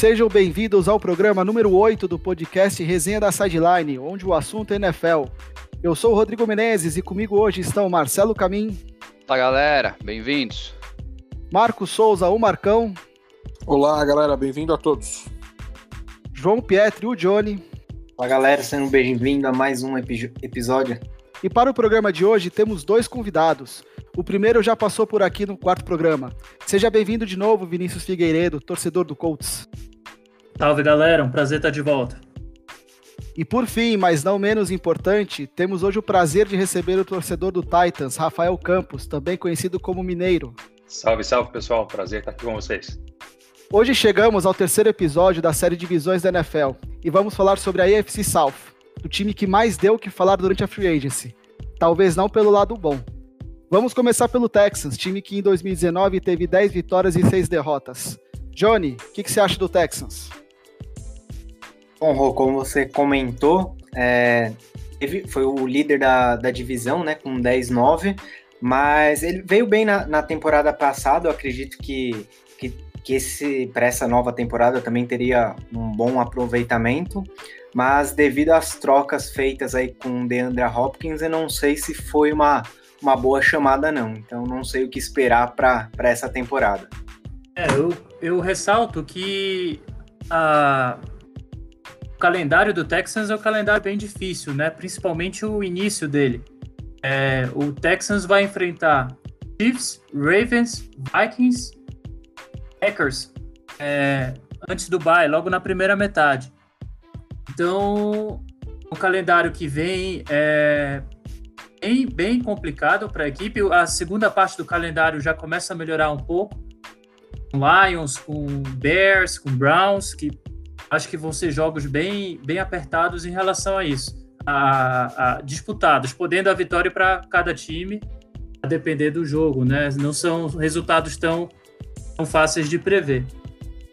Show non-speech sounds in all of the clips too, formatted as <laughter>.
Sejam bem-vindos ao programa número 8 do podcast Resenha da Sideline, onde o assunto é NFL. Eu sou o Rodrigo Menezes e comigo hoje estão Marcelo Camim. Fala galera, bem-vindos. Marcos Souza, o Marcão. Olá galera, bem-vindo a todos. João Pietri, o Johnny. Fala galera, sendo bem-vindo a mais um episódio. E para o programa de hoje temos dois convidados. O primeiro já passou por aqui no quarto programa. Seja bem-vindo de novo, Vinícius Figueiredo, torcedor do Colts. Salve galera, um prazer estar de volta. E por fim, mas não menos importante, temos hoje o prazer de receber o torcedor do Titans, Rafael Campos, também conhecido como Mineiro. Salve, salve pessoal, prazer estar aqui com vocês. Hoje chegamos ao terceiro episódio da série Divisões da NFL e vamos falar sobre a AFC South, o time que mais deu o que falar durante a free agency. Talvez não pelo lado bom. Vamos começar pelo Texans, time que em 2019 teve 10 vitórias e 6 derrotas. Johnny, o que, que, você acha do Texans? Bom, Rô, como você comentou, é, teve, foi o líder da, da divisão, né, com 10-9, mas ele veio bem na, na temporada passada, eu acredito que, que, que esse para essa nova temporada também teria um bom aproveitamento mas devido às trocas feitas aí com o DeAndre Hopkins, eu não sei se foi uma, uma boa chamada, não. Então, não sei o que esperar para essa temporada. É, eu, eu ressalto que a, calendário do Texans é um calendário bem difícil, né? Principalmente o início dele. É, o Texans vai enfrentar Chiefs, Ravens, Vikings, Packers é, antes do bye, logo na primeira metade. Então, o calendário que vem é bem, bem complicado para a equipe. A segunda parte do calendário já começa a melhorar um pouco. Com Lions, com Bears, com Browns, que acho que vão ser jogos bem, bem apertados em relação a isso. A, a disputados, podendo a vitória para cada time, a depender do jogo, né? Não são resultados tão, tão fáceis de prever.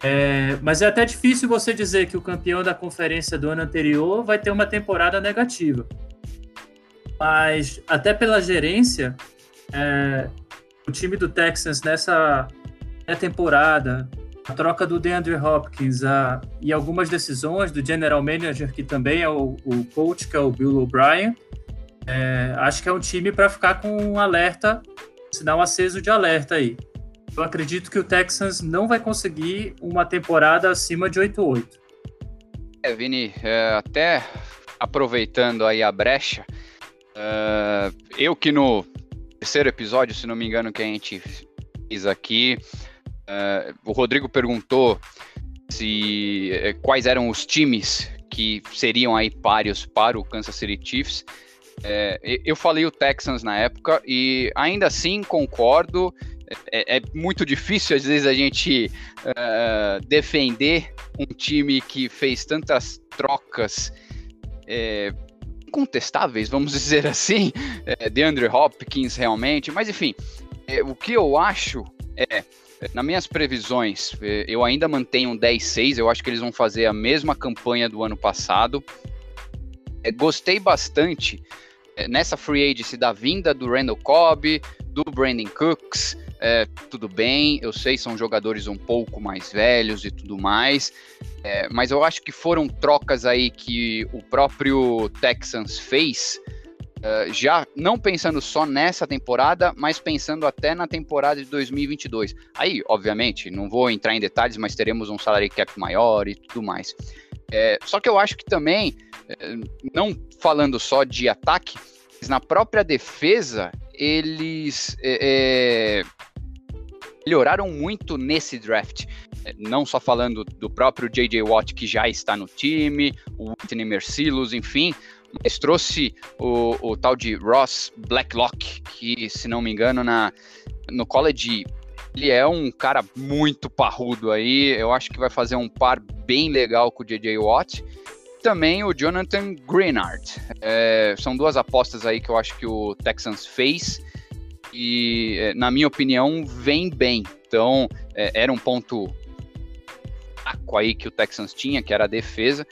É, mas é até difícil você dizer que o campeão da conferência do ano anterior vai ter uma temporada negativa. Mas até pela gerência, é, o time do Texans nessa temporada, a troca do DeAndre Hopkins a, e algumas decisões do general manager, que também é o, o coach, que é o Bill O'Brien, é, acho que é um time para ficar com um alerta, sinal aceso de alerta aí. Eu acredito que o Texans não vai conseguir uma temporada acima de 8-8. É, Vini, é, até aproveitando aí a brecha, é, eu que no terceiro episódio, se não me engano, que a gente fez aqui, é, o Rodrigo perguntou se é, quais eram os times que seriam aí páreos para o Kansas City Chiefs. É, eu falei o Texans na época e ainda assim concordo é, é, muito difícil, às vezes, a gente uh, defender um time que fez tantas trocas é, contestáveis, vamos <laughs> dizer assim, é, de Andrew Hopkins realmente, mas enfim, é, o que eu acho é, nas minhas previsões, é, eu ainda mantenho um 10-6, eu acho que eles vão fazer a mesma campanha do ano passado. É, gostei bastante é, nessa free agency da vinda do Randall Cobb, do Brandon Cooks, é, tudo bem, eu sei, são jogadores um pouco mais velhos e tudo mais, é, mas eu acho que foram trocas aí que o próprio Texans fez, é, já não pensando só nessa temporada, mas pensando até na temporada de 2022. Aí, obviamente, não vou entrar em detalhes, mas teremos um salary cap maior e tudo mais. É, só que eu acho que também, é, não falando só de ataque, mas na própria defesa, eles é, é melhoraram muito nesse draft. Não só falando do próprio J.J. Watt, que já está no time, o Anthony Mercilus, enfim, mas trouxe o, o tal de Ross Blacklock, que, se não me engano, na, no college ele é um cara muito parrudo aí. Eu acho que vai fazer um par bem legal com o J.J. Watt. Também o Jonathan Greenard. É, são duas apostas aí que eu acho que o Texans fez e, é, na minha opinião, vem bem. Então, é, era um ponto aí que o Texans tinha, que era a defesa.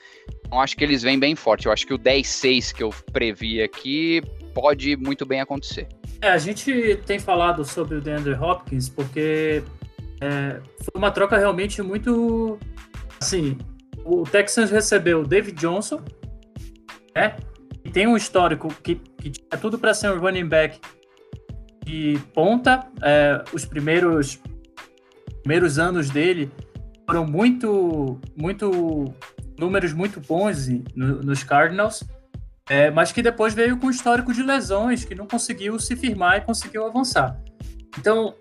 Então, acho que eles vêm bem forte. Eu acho que o 10-6 que eu previ aqui pode muito bem acontecer. É, a gente tem falado sobre o DeAndre Hopkins porque é, foi uma troca realmente muito Assim, o Texans recebeu o David Johnson, né? E tem um histórico que, que tudo para ser um running back de ponta. É, os primeiros, primeiros anos dele foram muito, muito números muito bons no, nos Cardinals, é, mas que depois veio com histórico de lesões, que não conseguiu se firmar e conseguiu avançar. Então,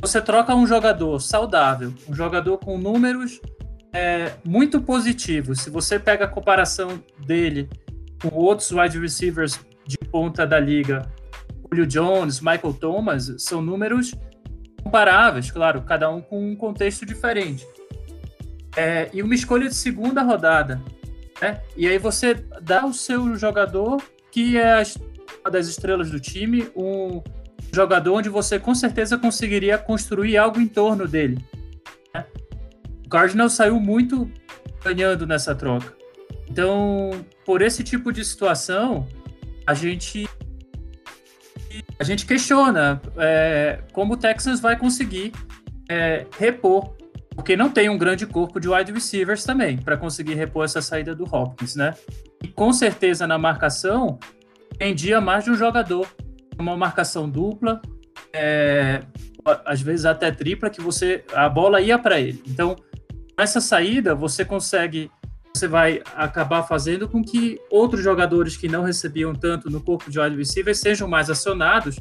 você troca um jogador saudável, um jogador com números é, muito positivos. Se você pega a comparação dele com outros wide receivers de ponta da liga, Julio Jones, Michael Thomas, são números comparáveis, claro, cada um com um contexto diferente. É, e uma escolha de segunda rodada. Né? E aí você dá o seu jogador, que é uma das estrelas do time, um jogador onde você com certeza conseguiria construir algo em torno dele. Né? O Cardinal saiu muito ganhando nessa troca. Então, por esse tipo de situação, a gente a gente questiona é, como o Texans vai conseguir é, repor porque não tem um grande corpo de wide receivers também para conseguir repor essa saída do Hopkins, né? E com certeza na marcação pendia mais de um jogador, uma marcação dupla, é, às vezes até tripla, que você a bola ia para ele. Então, essa saída você consegue, você vai acabar fazendo com que outros jogadores que não recebiam tanto no corpo de wide receivers sejam mais acionados,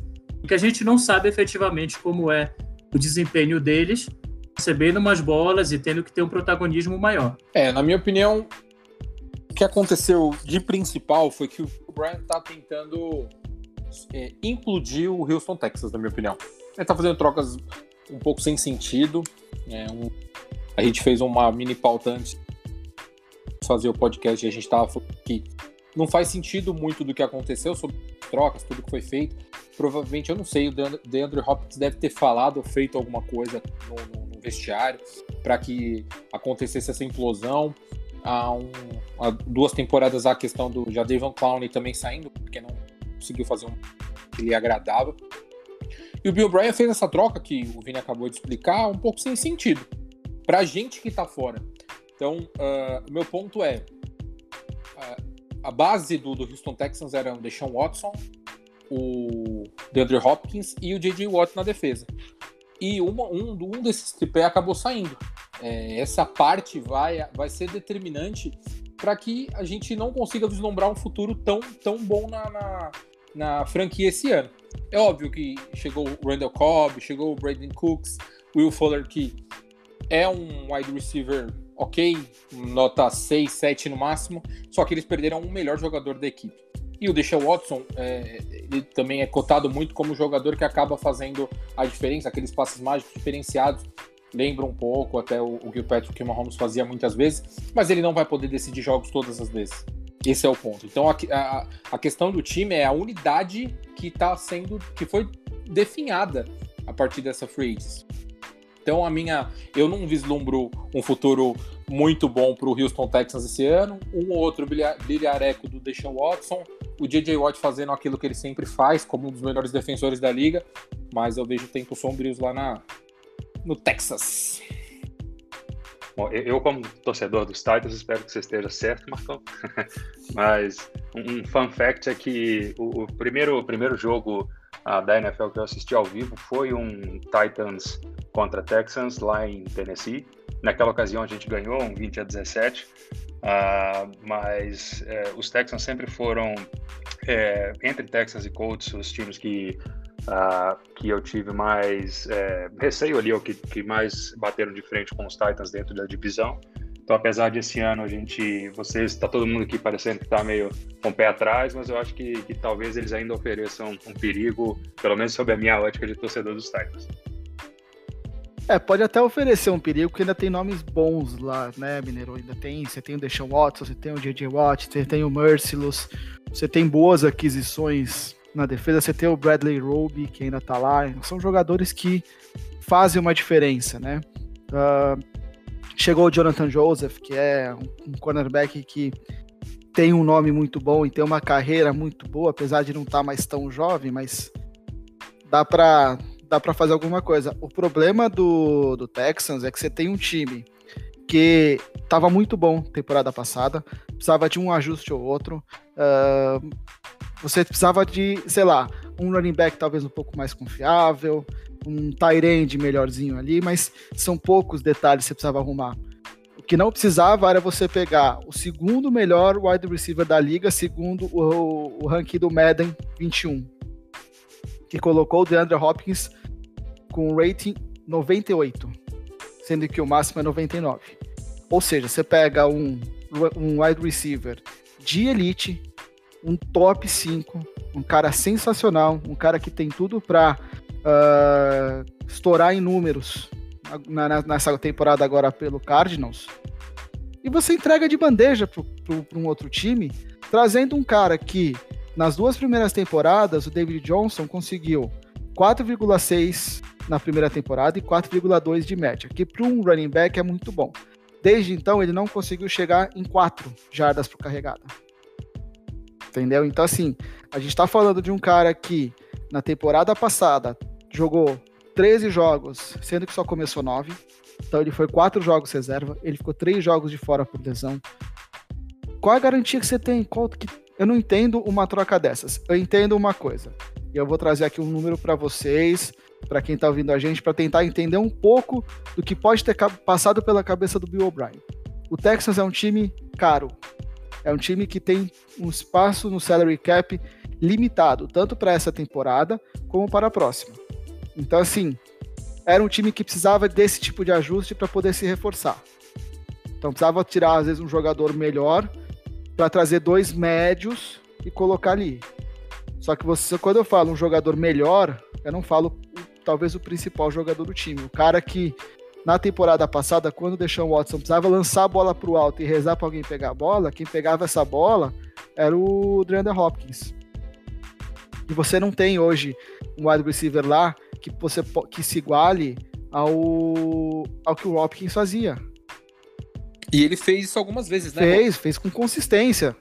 que a gente não sabe efetivamente como é o desempenho deles recebendo umas bolas e tendo que ter um protagonismo maior. É, na minha opinião, o que aconteceu de principal foi que o Brian tá tentando é, implodir o Houston, Texas, na minha opinião. Ele tá fazendo trocas um pouco sem sentido. É, um, a gente fez uma mini pauta antes de fazer o podcast e a gente tava falando que não faz sentido muito do que aconteceu sobre trocas, tudo que foi feito. Provavelmente, eu não sei, o DeAndre Hopkins deve ter falado ou feito alguma coisa no, no vestiário para que acontecesse essa implosão. Há, um, há, duas temporadas a questão do Jadavion Clowney também saindo, porque não conseguiu fazer um que lhe agradava. E o Bill Bryan fez essa troca que o Vini acabou de explicar, um pouco sem sentido. Pra gente que tá fora. Então, uh, meu ponto é: uh, a base do, do Houston Texans era o Deshaun Watson, o DeAndre Hopkins e o J.J. Watt na defesa e uma, um, um desses tripé acabou saindo. É, essa parte vai, vai ser determinante para que a gente não consiga vislumbrar um futuro tão, tão bom na, na, na, franquia esse ano. É óbvio que chegou o Randall Cobb, chegou o Brandon Cooks, Will Fuller, que é um wide receiver ok, nota 6, 7 no máximo, só que eles perderam um melhor jogador da equipe. E o Deshaun Watson, é, ele também é cotado muito como jogador que acaba fazendo a diferença, aqueles passes mágicos diferenciados. Lembra um pouco até o, o que o Mahomes fazia muitas vezes, mas ele não vai poder decidir jogos todas as vezes. Esse é o ponto. Então a, a, a questão do time é a unidade que está sendo, que foi definhada a partir dessa free agency. Então a minha, eu não vislumbro um futuro muito bom para o Houston Texans esse ano, um ou outro bilhareco do Deshaun Watson, o J.J. Watt fazendo aquilo que ele sempre faz, como um dos melhores defensores da liga, mas eu vejo tempos sombrios lá na, no Texas. Bom, eu, como torcedor dos Titans, espero que você esteja certo, Marcão. <laughs> mas um, fun fact é que o, o primeiro, o primeiro jogo uh, da NFL que eu assisti ao vivo foi um Titans contra Texans lá em Tennessee. Naquela ocasião a gente ganhou um 20 a 17. Uh, mas é, os Texans sempre foram, é, entre Texans e Colts, os times que, uh, que eu tive mais é, receio ali, ou que, que mais bateram de frente com os Titans dentro da divisão. Então, apesar de esse ano a gente, vocês, está todo mundo aqui parecendo que está meio com o pé atrás, mas eu acho que, que talvez eles ainda ofereçam um perigo, pelo menos sob a minha ótica de torcedor dos Titans. É, pode até oferecer um perigo, porque ainda tem nomes bons lá, né, Mineiro? Ainda tem, você tem o Deshaun Watson, você tem o J.J. Watt, você tem o Merciless, você tem boas aquisições na defesa, você tem o Bradley Roby, que ainda tá lá. São jogadores que fazem uma diferença, né? Uh, chegou o Jonathan Joseph, que é um cornerback que tem um nome muito bom e tem uma carreira muito boa, apesar de não estar tá mais tão jovem, mas dá para dá para fazer alguma coisa. O problema do, do Texans é que você tem um time porque estava muito bom temporada passada, precisava de um ajuste ou outro. Uh, você precisava de, sei lá, um running back talvez um pouco mais confiável, um tight end melhorzinho ali, mas são poucos detalhes que você precisava arrumar. O que não precisava era você pegar o segundo melhor wide receiver da liga, segundo o, o ranking do Madden 21, que colocou o DeAndre Hopkins com rating 98, sendo que o máximo é 99. Ou seja, você pega um, um wide receiver de elite, um top 5, um cara sensacional, um cara que tem tudo para uh, ah, estourar em números na, na, nessa temporada agora pelo Cardinals. E você entrega de bandeja para um outro time, trazendo um cara que nas duas primeiras temporadas o David Johnson conseguiu 4,6 na primeira temporada e 4,2 de média, que para um running back é muito bom. Desde então ele não conseguiu chegar em 4 jardas por carregada. Entendeu? Então, assim, a gente está falando de um cara que na temporada passada jogou 13 jogos, sendo que só começou 9. Então ele foi 4 jogos reserva, ele ficou 3 jogos de fora por lesão. Qual a garantia que você tem? Qual que... Eu não entendo uma troca dessas. Eu entendo uma coisa. E eu vou trazer aqui um número para vocês, para quem está ouvindo a gente, para tentar entender um pouco do que pode ter passado pela cabeça do Bill O'Brien. O Texans é um time caro. É um time que tem um espaço no salary cap limitado, tanto para essa temporada como para a próxima. Então, assim, era um time que precisava desse tipo de ajuste para poder se reforçar. Então, precisava tirar, às vezes, um jogador melhor para trazer dois médios e colocar ali. Só que você, quando eu falo um jogador melhor, eu não falo talvez o principal jogador do time. O cara que na temporada passada, quando deixou o Watson precisava lançar a bola para o alto e rezar para alguém pegar a bola, quem pegava essa bola era o DeAndre Hopkins. E você não tem hoje um wide receiver lá que você que se iguale ao, ao que o Hopkins fazia. E ele fez isso algumas vezes, né? Fez, fez com consistência.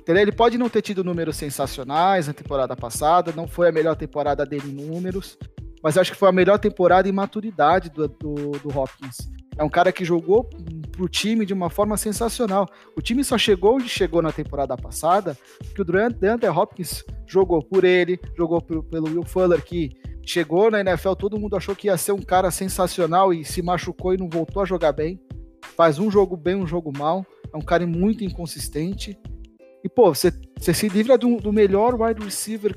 Entendeu? Ele pode não ter tido números sensacionais na temporada passada, não foi a melhor temporada dele em números, mas acho que foi a melhor temporada em maturidade do, do, do Hopkins. É um cara que jogou pro time de uma forma sensacional. O time só chegou onde chegou na temporada passada, que o DeAndre Hopkins jogou por ele, jogou pelo Will Fuller, que chegou na NFL, todo mundo achou que ia ser um cara sensacional e se machucou e não voltou a jogar bem. Faz um jogo bem, um jogo mal. É um cara muito inconsistente. E, pô, você, você se livra do, do melhor wide receiver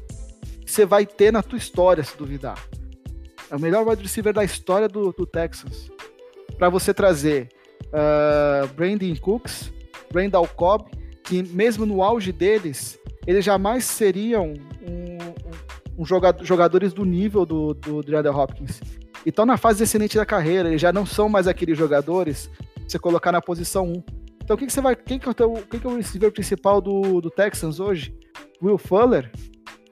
que você vai ter na tua história, se duvidar. É o melhor wide receiver da história do, do Texas. Para você trazer uh, Brandon Cooks, Brandon Cobb, que mesmo no auge deles, eles jamais seriam um, um, um jogador, jogadores do nível do, do DeAndre Hopkins. E estão na fase excelente da carreira, eles já não são mais aqueles jogadores você colocar na posição 1. Então, quem que você vai. Quem que é o, quem que é o receiver principal do, do Texans hoje? Will Fuller?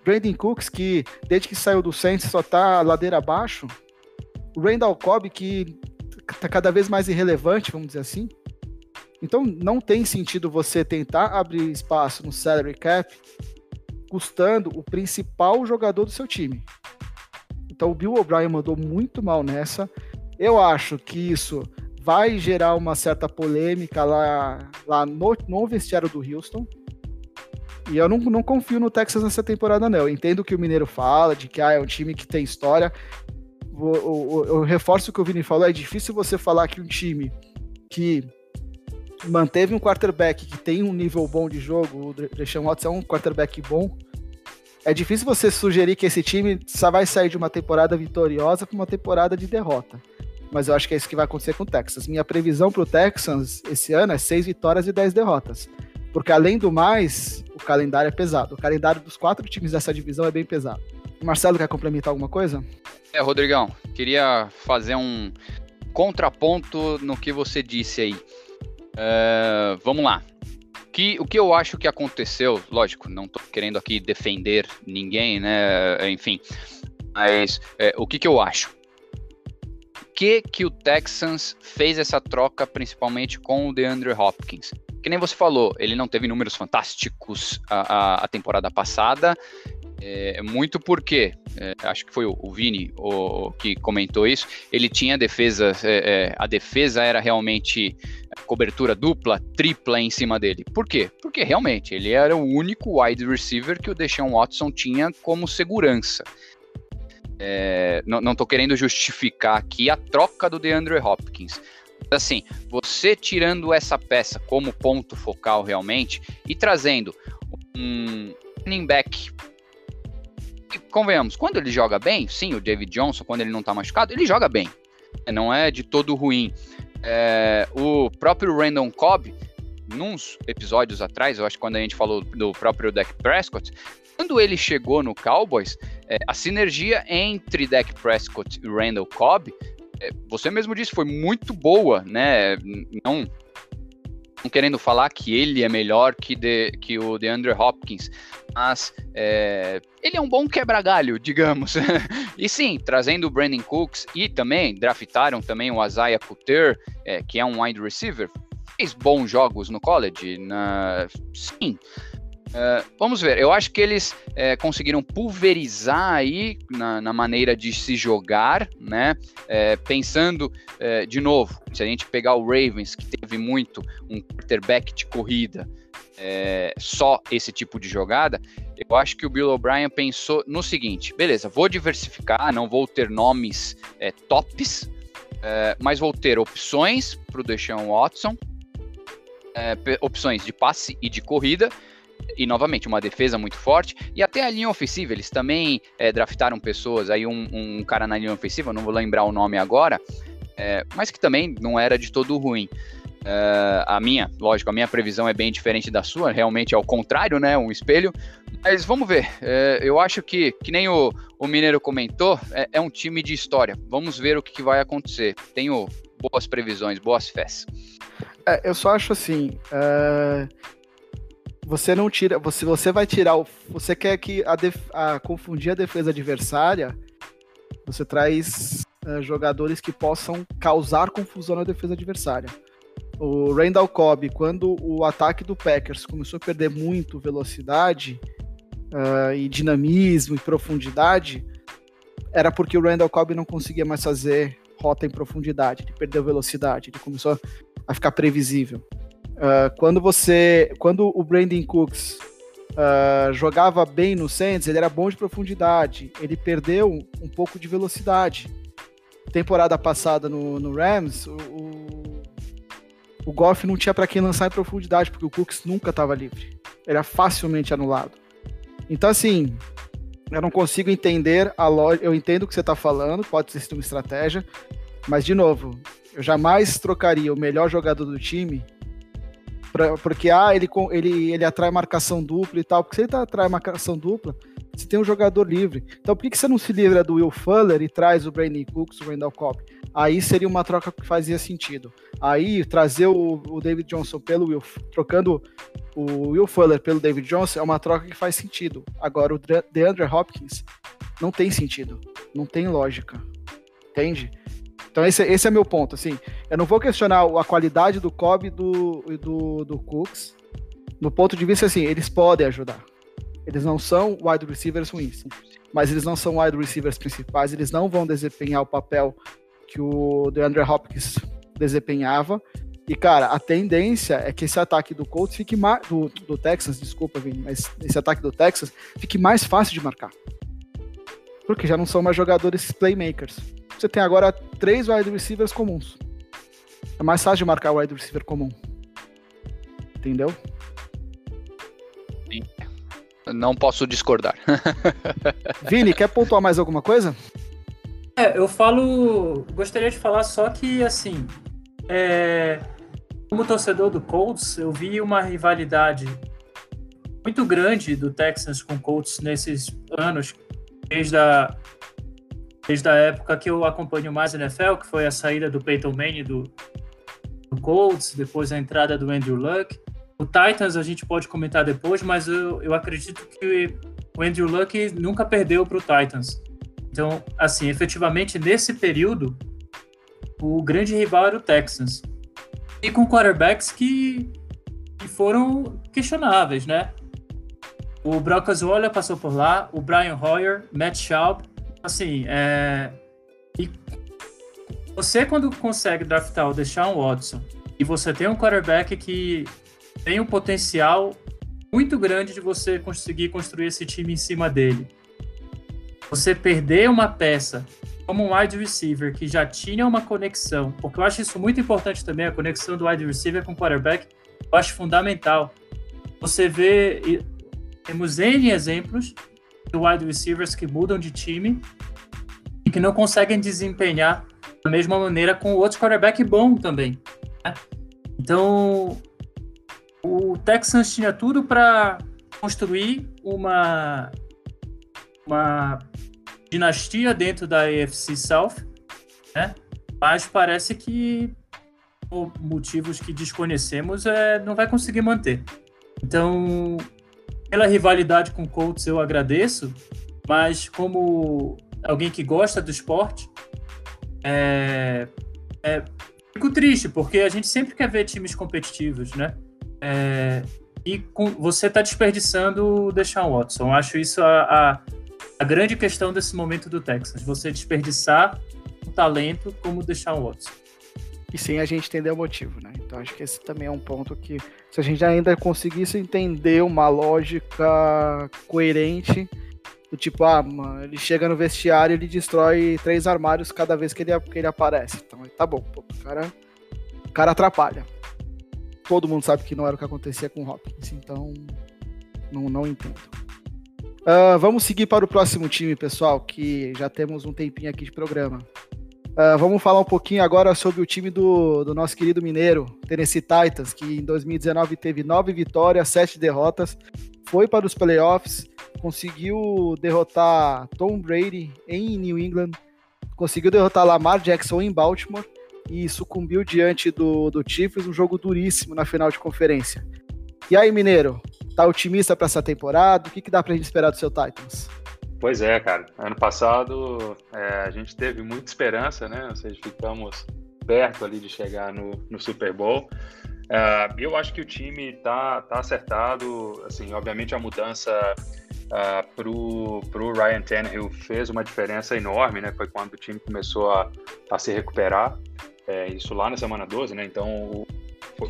Brandon Cooks, que desde que saiu do Saints só tá ladeira abaixo. Randall Cobb, que tá cada vez mais irrelevante, vamos dizer assim. Então não tem sentido você tentar abrir espaço no salary cap custando o principal jogador do seu time. Então o Bill O'Brien mandou muito mal nessa. Eu acho que isso vai gerar uma certa polêmica lá, lá no, no vestiário do Houston. E eu não, não confio no Texas nessa temporada, não. Eu entendo que o Mineiro fala, de que ah, é um time que tem história. Eu, eu, reforço o que o Vini falou: é difícil você falar que um time que manteve um quarterback que tem um nível bom de jogo, o Deshaun Watson é um quarterback bom. É difícil você sugerir que esse time só vai sair de uma temporada vitoriosa para uma temporada de derrota mas eu acho que é isso que vai acontecer com o Texas. Minha previsão para o Texans esse ano é seis vitórias e dez derrotas. Porque além do mais, o calendário é pesado. O calendário dos quatro times dessa divisão é bem pesado. Marcelo, quer complementar alguma coisa? É, Rodrigão, queria fazer um contraponto no que você disse aí. Uh, vamos lá. Que, o que eu acho que aconteceu, lógico, não estou querendo aqui defender ninguém, né? Enfim, mas é, o que, que eu acho? que que o Texans fez essa troca principalmente com o DeAndre Hopkins? Que nem você falou, ele não teve números fantásticos a, a, a temporada passada É, muito porque, é, acho que foi o, o Vini o, que comentou isso, ele tinha defesa, é, é, a defesa era realmente cobertura dupla, tripla em cima dele. Por quê? Porque realmente ele era o único wide receiver que o Deshaun Watson tinha como segurança. É, não estou querendo justificar aqui a troca do DeAndre Hopkins. Assim, você tirando essa peça como ponto focal realmente e trazendo um running back convenhamos, quando ele joga bem, sim, o David Johnson, quando ele não tá machucado, ele joga bem. Não é de todo ruim. É, o próprio Randall Cobb, nos episódios atrás, eu acho que quando a gente falou do próprio Dak Prescott, quando ele chegou no Cowboys, é, a sinergia entre Dak Prescott e Randall Cobb, você mesmo disse, foi muito boa, né? Não, não querendo falar que ele é melhor que, de, que o DeAndre Hopkins, mas é, ele é um bom quebra-galho, <laughs> digamos. e sim, trazendo o Brandon Cooks e também draftaram também o Isaiah Couture, é, que é um wide receiver, fez bons jogos no college, na... sim. Uh, vamos ver, eu acho que eles é, conseguiram pulverizar aí na, na, maneira de se jogar, né? É, pensando é, de novo, se a gente pegar o Ravens, que teve muito um quarterback de corrida, é, só esse tipo de jogada, eu acho que o Bill O'Brien pensou no seguinte: beleza, vou diversificar, não vou ter nomes é, tops, é, mas vou ter opções para o Deshaun Watson, é, opções de passe e de corrida. E novamente, uma defesa muito forte. E até a linha ofensiva, eles também é, draftaram pessoas. Aí, um, um, cara na linha ofensiva, não vou lembrar o nome agora, mas que também não era de todo ruim. Uh, a minha, lógico, a minha previsão é bem diferente da sua, realmente é o contrário, né? Um espelho. Mas vamos ver. Uh, eu acho que, que nem o, o Mineiro comentou, é, é, um time de história. Vamos ver o que, que vai acontecer. Tenho boas previsões, boas fés. É, eu só acho assim. Uh, você não tira. Você, você vai tirar o. Você quer que a, def, a confundir a defesa adversária. Você traz jogadores que possam causar confusão na defesa adversária o Randall Cobb, quando o ataque do Packers começou a perder muito velocidade uh, e dinamismo e profundidade, era porque o Randall Cobb não conseguia mais fazer rota em profundidade, ele perdeu velocidade, ele começou a ficar previsível. Uh, quando você, quando o Brandon Cooks uh, jogava bem no Saints, ele era bom de profundidade, ele perdeu um pouco de velocidade. Temporada passada no, no Rams, o, o o Goff não tinha para quem lançar em profundidade, porque o Cooks nunca estava livre. Era facilmente anulado. Então, assim, eu não consigo entender a lógica. Eu entendo o que você está falando, pode ser uma estratégia, mas, de novo, eu jamais trocaria o melhor jogador do time pra, porque ah, ele, ele, ele atrai marcação dupla e tal. Porque se ele tá, atrai marcação dupla, você tem um jogador livre. Então por que, que você não se livra do Will Fuller e traz o Brandon Cooks, o Randall Cobb? Aí seria uma troca que fazia sentido. Aí trazer o, o David Johnson pelo Will, trocando o Will Fuller pelo David Johnson é uma troca que faz sentido. Agora o DeAndre Hopkins não tem sentido, não tem lógica, entende? Então esse, esse é meu ponto, assim, eu não vou questionar a qualidade do Cobb e do, do, do Cooks, no ponto de vista assim, eles podem ajudar, eles não são wide receivers ruins, mas eles não são wide receivers principais, eles não vão desempenhar o papel que o DeAndre Hopkins desempenhava. E, cara, a tendência é que esse ataque do Colts fique mais. Do, do Texas, desculpa, Vini, mas esse ataque do Texas fique mais fácil de marcar. Porque já não são mais jogadores playmakers. Você tem agora três wide receivers comuns. É mais fácil de marcar o wide receiver comum. Entendeu? Não posso discordar. <laughs> Vini, quer pontuar mais alguma coisa? É, eu falo. Gostaria de falar só que, assim. É, como torcedor do Colts, eu vi uma rivalidade muito grande do Texans com o Colts nesses anos, desde a, desde a época que eu acompanho mais a NFL, que foi a saída do Peyton Manning do, do Colts, depois a entrada do Andrew Luck. O Titans a gente pode comentar depois, mas eu, eu acredito que o Andrew Luck nunca perdeu para o Titans. Então, assim, efetivamente nesse período, o grande rival era o Texans. E com quarterbacks que, que foram questionáveis, né? O Brock Osweiler passou por lá, o Brian Hoyer, Matt Schaub. Assim, é... Você quando consegue draftar o Deshaun Watson e você tem um quarterback que tem um potencial muito grande de você conseguir construir esse time em cima dele. Você perder uma peça como um wide receiver que já tinha uma conexão, porque eu acho isso muito importante também, a conexão do wide receiver com o quarterback, eu acho fundamental. Você vê, temos N exemplos de wide receivers que mudam de time e que não conseguem desempenhar da mesma maneira com outro quarterback bom também. Né? Então, o Texans tinha tudo para construir uma, uma dinastia dentro da AFC South, né? mas parece que por motivos que desconhecemos é, não vai conseguir manter. Então, pela rivalidade com o Colts eu agradeço, mas como alguém que gosta do esporte, é, é, fico triste, porque a gente sempre quer ver times competitivos, né? É, e com, você está desperdiçando o Deshaun Watson. Acho isso a, a, a, grande questão desse momento do Texas. Você desperdiçar um talento como o Deshaun Watson. E sem a gente entender o motivo, né? Então acho que esse também é um ponto que, se a gente ainda conseguisse entender uma lógica coerente, do tipo, ah, mano, ele chega no vestiário e ele destrói três armários cada vez que ele, que ele aparece. Então tá bom, pô, o cara, o cara atrapalha todo mundo sabe que não era o que acontecia com o Hopkins, então não, não entendo. Uh, vamos seguir para o próximo time, pessoal, que já temos um tempinho aqui de programa. Uh, vamos falar um pouquinho agora sobre o time do, do nosso querido mineiro, Tennessee Titans, que em 2019 teve nove vitórias, sete derrotas, foi para os playoffs, conseguiu derrotar Tom Brady em New England, conseguiu derrotar Lamar Jackson em Baltimore e sucumbiu diante do, do Chiefs, um jogo duríssimo na final de conferência. E aí, Mineiro, tá otimista para essa temporada? O que, que dá pra gente esperar do seu Titans? Pois é, cara. Ano passado é, a gente teve muita esperança, né? Ou seja, ficamos perto ali de chegar no, no Super Bowl. Uh, eu acho que o time tá, tá acertado. Assim, obviamente a mudança uh, pro, pro Ryan Tannehill fez uma diferença enorme, né? Foi quando o time começou a, a se recuperar. É, isso lá na semana 12, né? Então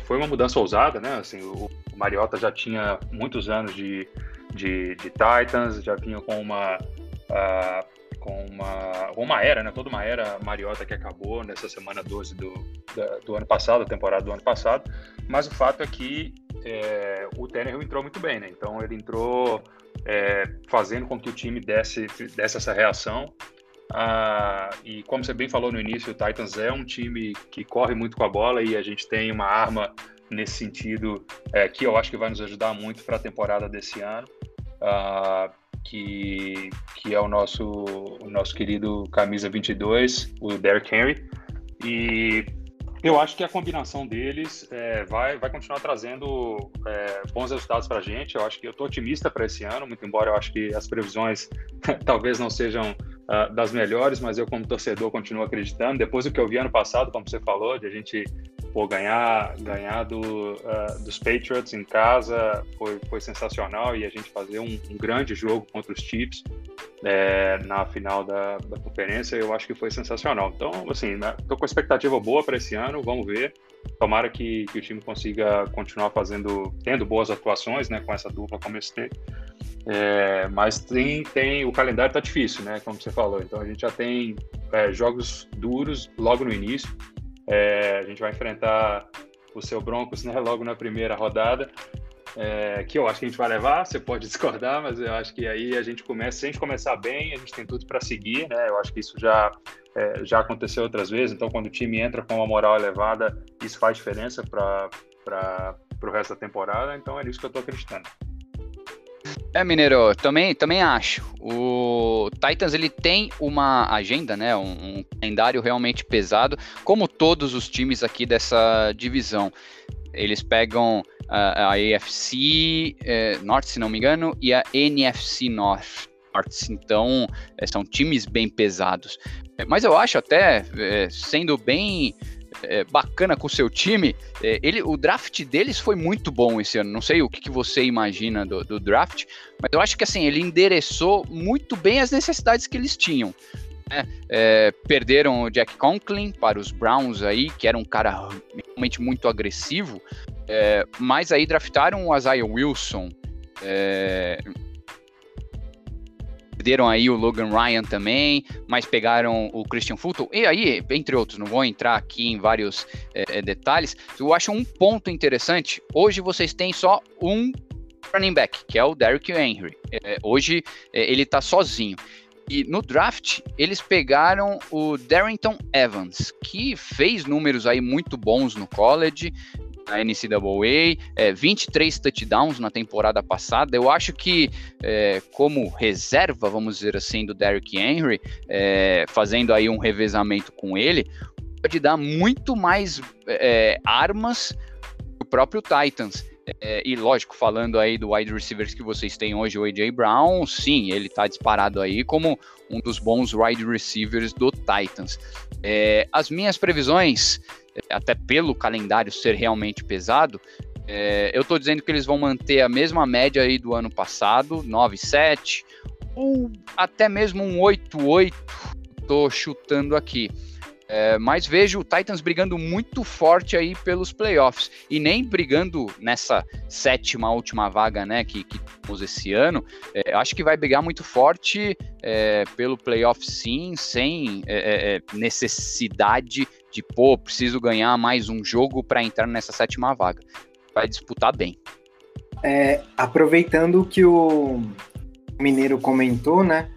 foi uma mudança ousada, né? Assim, o, o Mariota já tinha muitos anos de, de, de Titans, já vinha com uma uh, com uma, uma era, né? Toda uma era Mariota que acabou nessa semana 12 do, da, do ano passado, a temporada do ano passado. Mas o fato é que é, o Tannehill entrou muito bem, né? Então ele entrou é, fazendo com que o time desse, desse essa reação. Ah, e como você bem falou no início, o Titans é um time que corre muito com a bola e a gente tem uma arma nesse sentido é, que eu acho que vai nos ajudar muito para a temporada desse ano, ah, que, que é o nosso, o nosso querido camisa 22, o Derrick Henry. E eu acho que a combinação deles é, vai, vai continuar trazendo é, bons resultados para a gente. Eu acho que eu estou otimista para esse ano, muito embora eu acho que as previsões <laughs> talvez não sejam uh, das melhores, mas eu como torcedor continuo acreditando. Depois do que eu vi ano passado, como você falou, de a gente pô, ganhar, ganhar do, uh, dos Patriots em casa foi, foi sensacional e a gente fazer um, um grande jogo contra os Chiefs é, na final da, da conferência, eu acho que foi sensacional. Então, assim, né, tô com expectativa boa para esse ano, vamos ver. Tomara que, que, o time consiga continuar fazendo, tendo boas atuações, né, com essa dupla como esse tem. É, mas tem, tem, o calendário tá difícil, né, como você falou. Então a gente já tem é, jogos duros logo no início. É, a gente vai enfrentar o seu Broncos né, logo na primeira rodada é, que eu acho que a gente vai levar, você pode <laughs> discordar, mas eu acho que aí a gente começa, se a gente começar bem, a gente tem tudo para seguir, né? Eu acho que isso já, é, já aconteceu outras vezes, então quando o time entra com uma moral elevada, isso faz diferença para o resto da temporada, então é nisso que eu estou acreditando. É, Mineiro, também, também acho. O Titans ele tem uma agenda, né, um, um calendário realmente pesado, como todos os times aqui dessa divisão. Eles pegam a, a AFC é, Norte, se não me engano, e a NFC North. Então, é, são times bem pesados. É, mas eu acho até, sendo bem é, bacana com o seu time. É, ele, o draft deles foi muito bom esse ano. Não sei o que, que você imagina do, do, draft, mas eu acho que assim ele endereçou muito bem as necessidades que eles tinham. Né? É, perderam o Jack Conklin para os Browns aí, que era um cara realmente muito agressivo, é, mas aí draftaram o Isaiah Wilson. É, perderam aí o Logan Ryan também, mas pegaram o Christian Fulton, e aí, entre outros, não vou entrar aqui em vários é, é, detalhes, eu acho um ponto interessante, hoje vocês têm só um running back, que é o Derrick Henry, é, hoje é, ele tá sozinho, e no draft, eles pegaram o Darrington Evans, que fez números aí muito bons no college, na NCAA, é, 23 touchdowns na temporada passada. Eu acho que, é, como reserva, vamos dizer assim, do Derrick Henry, é, fazendo aí um revezamento com ele, pode dar muito mais é, armas o próprio Titans. É, e lógico, falando aí do wide receivers que vocês têm hoje, o AJ Brown, sim, ele tá disparado aí como um dos bons wide receivers do Titans. É, as minhas previsões até pelo calendário ser realmente pesado, é, eu estou dizendo que eles vão manter a mesma média aí do ano passado, 9,7, ou até mesmo um 8,8, estou chutando aqui. É, mas vejo o Titans brigando muito forte aí pelos playoffs e nem brigando nessa sétima última vaga, né, que, que temos esse ano. É, acho que vai brigar muito forte é, pelo playoff, sim, sem é, é, é, necessidade de pô, preciso ganhar mais um jogo para entrar nessa sétima vaga. Vai disputar bem. aproveitando o que o Mineiro comentou, né?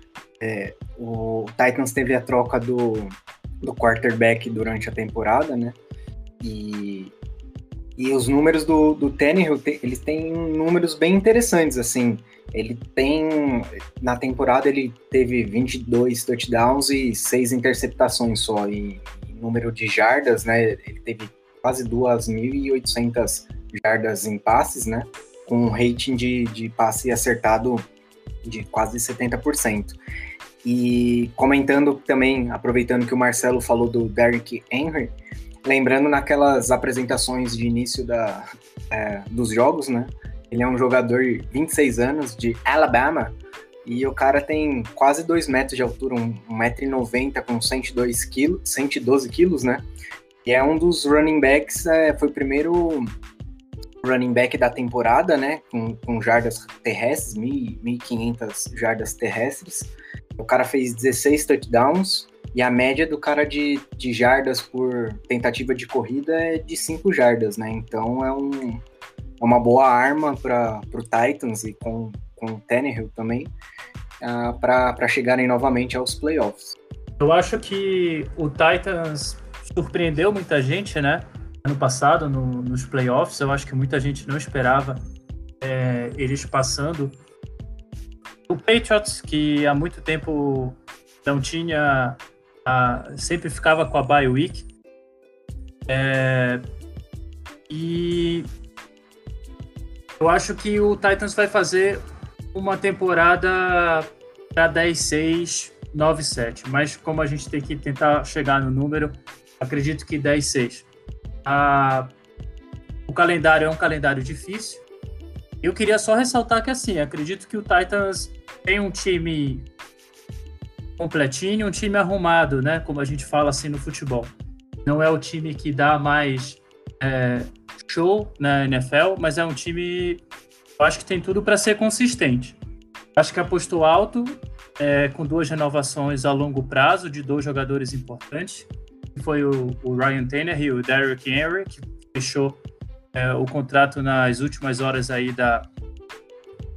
o Titans teve a troca do do quarterback durante a temporada, né? E, e os números do, do Tannehill, eles têm números bem interessantes, assim. Ele tem, na temporada ele teve 22 touchdowns e 6 interceptações só, e, e número de jardas, né? Ele teve quase 2.800 jardas em passes, né? Com um rating de, de passe acertado de quase 70%. E comentando também, aproveitando que o Marcelo falou do Derrick Henry, lembrando naquelas apresentações de início da, é, dos jogos, né? Ele é um jogador de 26 anos de Alabama e o cara tem quase 2 metros de altura, 1,90m com 102 quilos, 112 quilos, né? E é um dos running backs, é, foi o primeiro running back da temporada, né? Com, com jardas terrestres, 1.500 jardas terrestres. O cara fez 16 touchdowns e a média do cara de, de jardas por tentativa de corrida é de 5 jardas, né? Então é, um, é uma boa arma para o Titans e com, com o Tannehill também uh, ah, para chegarem novamente aos playoffs. Eu acho que o Titans surpreendeu muita gente, né? Ano passado, no, nos playoffs, eu acho que muita gente não esperava é, eles passando o Patriots, que há muito tempo não tinha. A, sempre ficava com a bye week. É, e eu acho que o Titans vai fazer uma temporada para 10-6, 9-7. Mas como a gente tem que tentar chegar no número, acredito que 10-6. o calendário é um calendário difícil. Eu queria só ressaltar que, assim, acredito que o Titans tem um time completinho, um time arrumado, né? Como a gente fala assim no futebol. Não é o time que dá mais é, show na NFL, mas é um time, eu acho que tem tudo para ser consistente. Acho que apostou alto, é, com duas renovações a longo prazo de dois jogadores importantes, que foi o, o Ryan Tanner e o Derrick Henry, que fechou é, o contrato nas últimas horas aí da,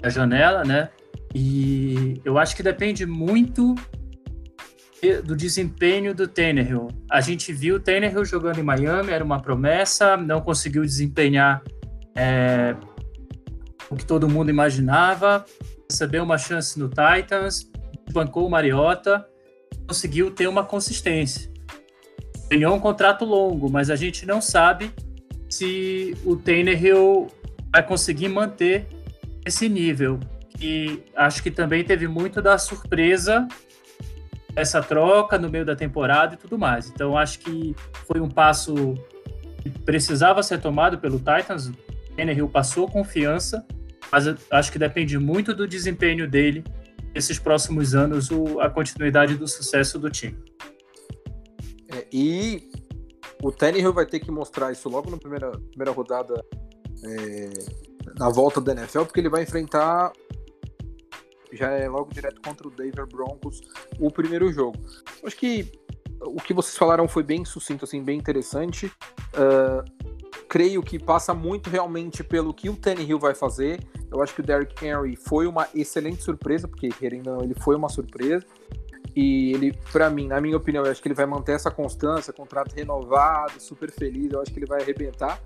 da janela, né? E eu acho que depende muito do desempenho do Tannehill. A gente viu o Tannehill jogando em Miami, era uma promessa, não conseguiu desempenhar é, o que todo mundo imaginava, recebeu uma chance no Titans, bancou o Mariota, conseguiu ter uma consistência. Ganhou um contrato longo, mas a gente não sabe se o Tannehill vai conseguir manter esse nível. E acho que também teve muito da surpresa essa troca no meio da temporada e tudo mais. Então acho que foi um passo que precisava ser tomado pelo Titans. Tannehill passou confiança, mas acho que depende muito do desempenho dele nesses próximos anos, o, a continuidade do sucesso do time. É, e o Tannehill vai ter que mostrar isso logo na primeira, primeira rodada é, na volta da NFL, porque ele vai enfrentar já é logo direto contra o Denver Broncos o primeiro jogo. Acho que o que vocês falaram foi bem sucinto, assim, bem interessante. Uh, creio que passa muito realmente pelo que o Tannehill vai fazer. Eu acho que o Derrick Henry foi uma excelente surpresa, porque querendo ou não, ele foi uma surpresa. E ele, para mim, na minha opinião, eu acho que ele vai manter essa constância, contrato renovado, super feliz. Eu acho que ele vai arrebentar.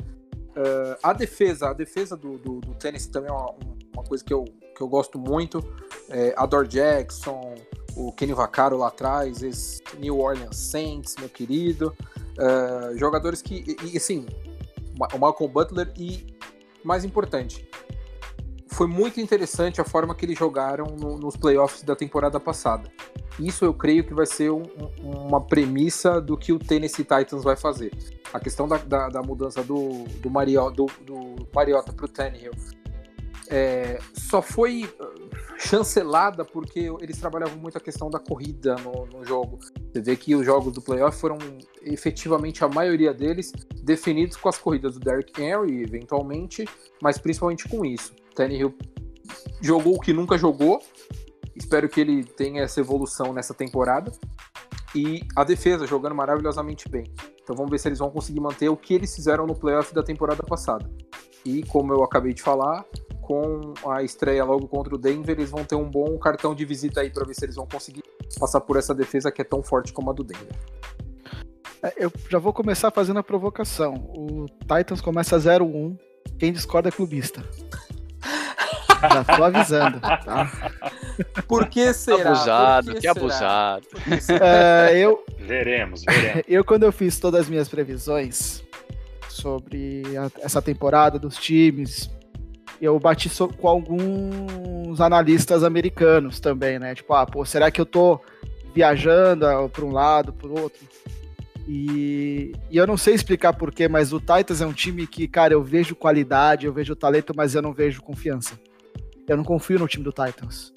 Uh, a defesa, a defesa do, do, do também é uma, uma coisa que eu, que eu gosto muito. É, Ador Jackson, o Kenny Vaccaro lá atrás, esse New Orleans Saints, meu querido. Uh, jogadores que, e, e assim, o Malcolm Butler e, mais importante, foi muito interessante a forma que eles jogaram no, nos playoffs da temporada passada. Isso eu creio que vai ser um, uma premissa do que o Tennessee Titans vai fazer. A questão da, da, da mudança do, do, Mario, do, do Mariota para o Tannehill é, só foi uh, chancelada porque eles trabalhavam muito a questão da corrida no, no, jogo. Você vê que os jogos do playoff foram efetivamente a maioria deles definidos com as corridas do Derrick Henry, eventualmente, mas principalmente com isso. Tannehill jogou o que nunca jogou. Espero que ele tenha essa evolução nessa temporada. E a defesa jogando maravilhosamente bem. Então vamos ver se eles vão conseguir manter o que eles fizeram no playoff da temporada passada. E como eu acabei de falar, com a estreia logo contra o Denver, eles vão ter um bom cartão de visita aí para ver se eles vão conseguir passar por essa defesa que é tão forte como a do Denver. É, eu já vou começar fazendo a provocação. O Titans começa 0-1. Quem discorda é clubista. Já tô avisando, tá? <laughs> Por que será? Abusado, que, que abusado. É, eu, veremos, veremos. <laughs> Eu, quando eu fiz todas as minhas previsões sobre a, essa temporada dos times, eu bati so, com alguns analistas americanos também, né? Tipo, ah, pô, será que eu tô viajando para um lado, para outro? E, e, eu não sei explicar porquê, mas o Titans é um time que, cara, eu vejo qualidade, eu vejo talento, mas eu não vejo confiança. Eu não confio no time do Titans.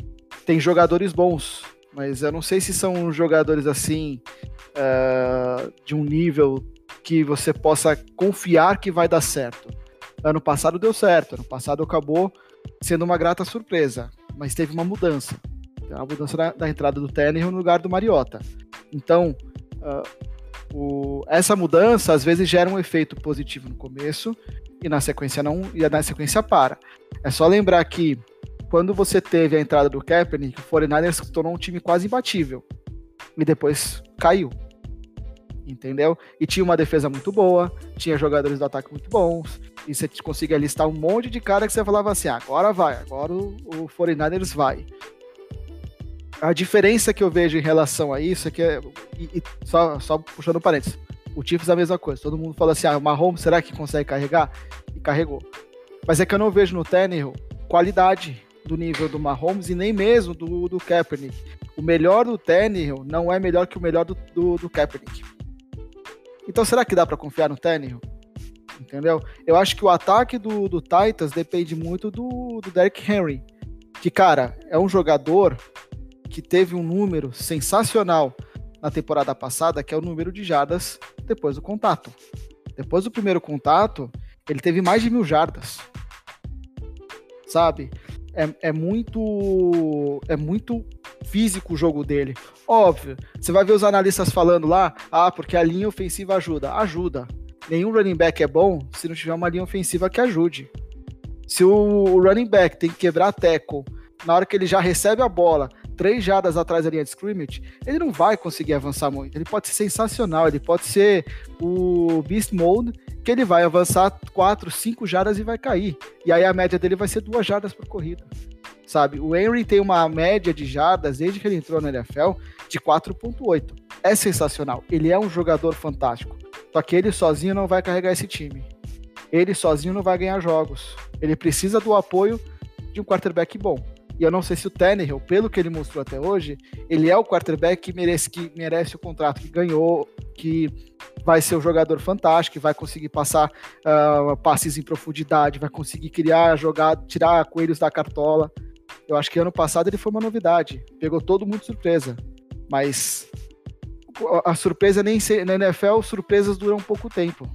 Tem jogadores bons, mas eu não sei se são jogadores assim uh, de um nível que você possa confiar que vai dar certo. Ano passado deu certo, ano passado acabou sendo uma grata surpresa, mas teve uma mudança. A mudança da, da entrada do Tannehill no lugar do Mariota. Então, uh, o, essa mudança às vezes gera um efeito positivo no começo e na sequência não e na sequência para. É só lembrar que quando você teve a entrada do Kaepernick, o 49ers se tornou um time quase imbatível e depois caiu. Entendeu? E tinha uma defesa muito boa, tinha jogadores do ataque muito bons, e você conseguia listar um monte de cara que você falava assim: ah, agora vai, agora o, o 49ers vai. A diferença que eu vejo em relação a isso é que, é, e, e só, só puxando parênteses, o Chiefs é a mesma coisa. Todo mundo fala assim, ah, o Mahomes, será que consegue carregar? E carregou. Mas é que eu não vejo no Tannehill qualidade do nível do Mahomes e nem mesmo do, do Kaepernick. O melhor do Tannehill não é melhor que o melhor do, do, do Kaepernick. Então será que dá para confiar no Tannehill? Entendeu? Eu acho que o ataque do, do Titans depende muito do, do Derrick Henry. Que, cara, é um jogador que teve um número sensacional na temporada passada, que é o número de jardas depois do contato. Depois do primeiro contato, ele teve mais de mil jardas. Sabe? É, é muito. É muito físico o jogo dele. Óbvio, você vai ver os analistas falando lá, ah, porque a linha ofensiva ajuda. Ajuda. Nenhum running back é bom se não tiver uma linha ofensiva que ajude. Se o running back tem que quebrar tackle na hora que ele já recebe a bola, três jardas atrás da linha de scrimmage, ele não vai conseguir avançar muito. Ele pode ser sensacional, ele pode ser o Beast Mode, que ele vai avançar quatro, cinco jardas e vai cair. E aí a média dele vai ser duas jardas por corrida. Sabe? O Henry tem uma média de jardas desde que ele entrou na NFL de 4.8. É sensacional. Ele é um jogador fantástico. Só que ele sozinho não vai carregar esse time. Ele sozinho não vai ganhar jogos. Ele precisa do apoio de um quarterback bom. E eu não sei se o Tannehill, pelo que ele mostrou até hoje, ele é o quarterback que merece, que merece o contrato, que ganhou, que vai ser um jogador fantástico, que vai conseguir passar uh, passes em profundidade, vai conseguir criar, jogar, tirar coelhos da cartola. Eu acho que ano passado ele foi uma novidade, pegou todo mundo de surpresa. Mas a surpresa nem ser, na NFL, surpresas duram pouco tempo.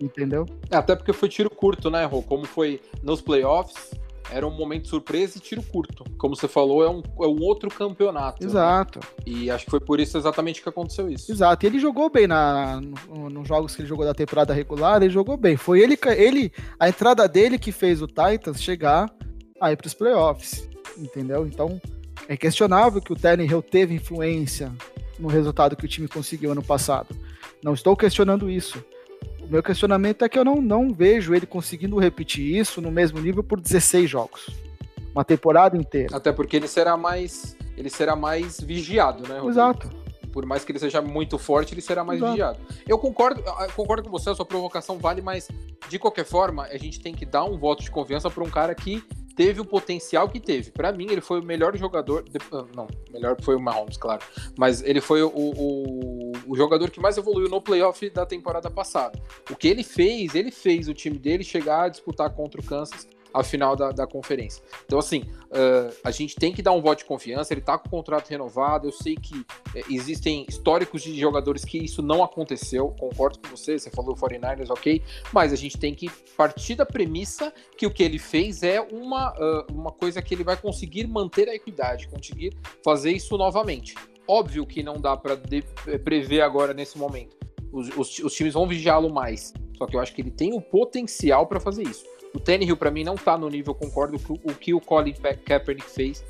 Entendeu? Até porque foi tiro curto, né, Rô? Como foi nos playoffs, era um momento surpresa e tiro curto. Como você falou, é um, é um outro campeonato. Né? Exato. Né? E acho que foi por isso exatamente que aconteceu isso. Exato. E ele jogou bem na, no, nos jogos que ele jogou da temporada regular, ele jogou bem. Foi ele, ele a entrada dele que fez o Titans chegar aí para os playoffs. Entendeu? Então, é questionável que o Tannehill teve influência no resultado que o time conseguiu ano passado. Não estou questionando isso. O meu questionamento é que eu não, não vejo ele conseguindo repetir isso no mesmo nível por 16 jogos. Uma temporada inteira. Até porque ele será mais. Ele será mais vigiado, né? Rodrigo? Exato. Por mais que ele seja muito forte, ele será mais Exato. vigiado. Eu concordo, eu concordo com você, a sua provocação vale, mas de qualquer forma, a gente tem que dar um voto de confiança para um cara que teve o potencial que teve. Para mim, ele foi o melhor jogador. De... Ah, não, melhor foi o Mahomes, claro. Mas ele foi o, o, o, jogador que mais evoluiu no playoff da temporada passada. O que ele fez, ele fez o time dele chegar a disputar contra o Kansas a final da, da conferência. Então, assim, uh, a gente tem que dar um voto de confiança. Ele tá com o contrato renovado. Eu sei que uh, existem históricos de jogadores que isso não aconteceu. Concordo com você, você falou 49ers, ok. Mas a gente tem que partir da premissa que o que ele fez é uma, uh, uma coisa que ele vai conseguir manter a equidade, conseguir fazer isso novamente. Óbvio que não dá para prever agora nesse momento. Os, os, os times vão vigiá-lo mais. Só que eu acho que ele tem o potencial para fazer isso. O Tannehill, para mim, não tá no nível, concordo, com o que o Colin Kaepernick fez.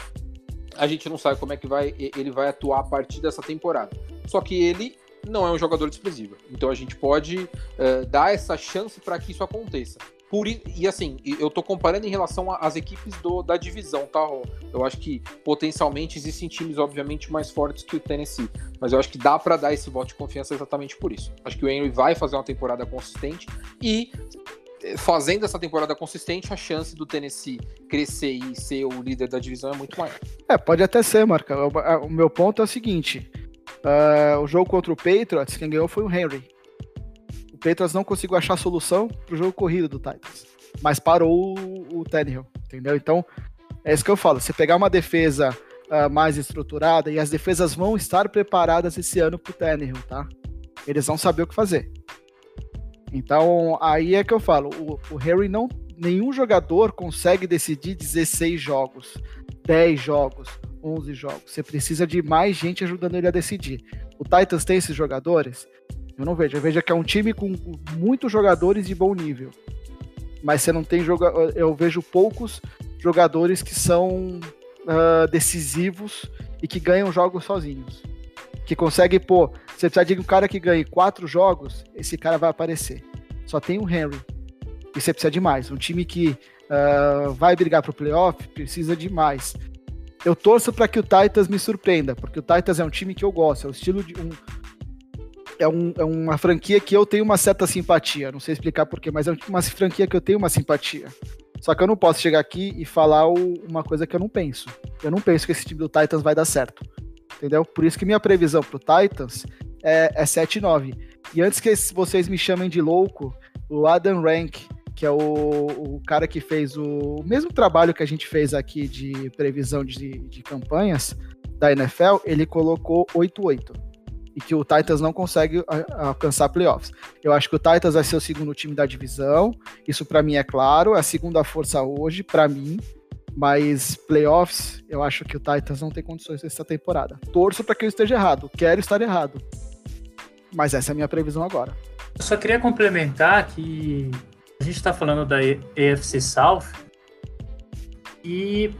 A gente não sabe como é que vai, ele vai atuar a partir dessa temporada. Só que ele não é um jogador desprezível. Então a gente pode uh, dar essa chance para que isso aconteça. Por, e assim, eu tô comparando em relação às equipes do, da divisão, tá? Eu acho que potencialmente existem times, obviamente, mais fortes que o Tennessee. Mas eu acho que dá para dar esse voto de confiança exatamente por isso. Acho que o Henry vai fazer uma temporada consistente e fazendo essa temporada consistente, a chance do Tennessee crescer e ser o líder da divisão é muito maior. É, pode até ser, Marca. O, meu ponto é o seguinte: uh, o jogo contra o Patriots, quem ganhou foi o Henry. O Patriots não conseguiu achar solução pro jogo corrido do Titans, mas parou o, o Tannehill, entendeu? Então, é isso que eu falo. Você pegar uma defesa uh, mais estruturada, e as defesas vão estar preparadas esse ano pro Tannehill, tá? Eles vão saber o que fazer. Então, aí é que eu falo, o, o Harry não. Nenhum jogador consegue decidir 16 jogos, 10 jogos, 11 jogos. Você precisa de mais gente ajudando ele a decidir. O Titans tem esses jogadores? Eu não vejo. Eu vejo que é um time com muitos jogadores de bom nível. Mas você não tem joga Eu vejo poucos jogadores que são uh, decisivos e que ganham jogos sozinhos que consegue, pô, você precisa de um cara que ganhe quatro jogos, esse cara vai aparecer. Só tem o Henry. E você precisa de mais. Um time que uh, vai brigar pro playoff precisa de mais. Eu torço para que o Titans me surpreenda, porque o Titans é um time que eu gosto, é o estilo de um. É, um, é uma franquia que eu tenho uma certa simpatia. Não sei explicar porquê, mas é uma franquia que eu tenho uma simpatia. Só que eu não posso chegar aqui e falar o, uma coisa que eu não penso. Eu não penso que esse time do Titans vai dar certo entendeu? Por isso que minha previsão pro Titans é, é 7-9. E antes que vocês me chamem de louco, o Adam Rank, que é o, o cara que fez o mesmo trabalho que a gente fez aqui de previsão de, de campanhas da NFL, ele colocou 8-8 e que o Titans não consegue alcançar playoffs. Eu acho que o Titans vai ser o segundo time da divisão, isso para mim é claro, é a segunda força hoje, para mim, mas playoffs, eu acho que o Titans não tem condições essa temporada. Torço para que eu esteja errado, quero estar errado. Mas essa é a minha previsão agora. Eu só queria complementar que a gente está falando da EFC South e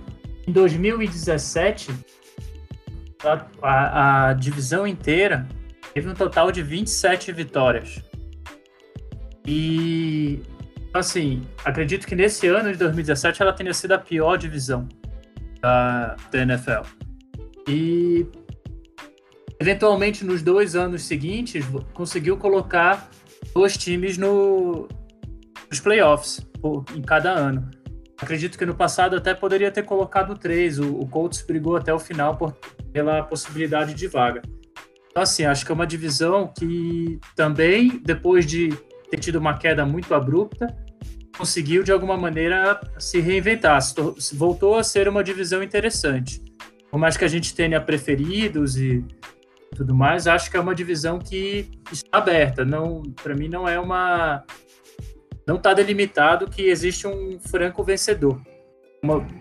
em 2017 a, a, divisão inteira teve um total de 27 vitórias. E assim, acredito que nesse ano de 2017 ela tenha sido a pior divisão da, da NFL. E eventualmente nos dois anos seguintes conseguiu colocar dois times no, nos playoffs em cada ano. Acredito que no passado até poderia ter colocado três. O, o Colts brigou até o final por, pela possibilidade de vaga. Então, assim, acho que é uma divisão que também, depois de ter tido uma queda muito abrupta, conseguiu de alguma maneira se reinventar, voltou a ser uma divisão interessante. Por mais que a gente tenha preferidos e tudo mais, acho que é uma divisão que está aberta. Não, para mim não é uma não está delimitado que existe um franco vencedor.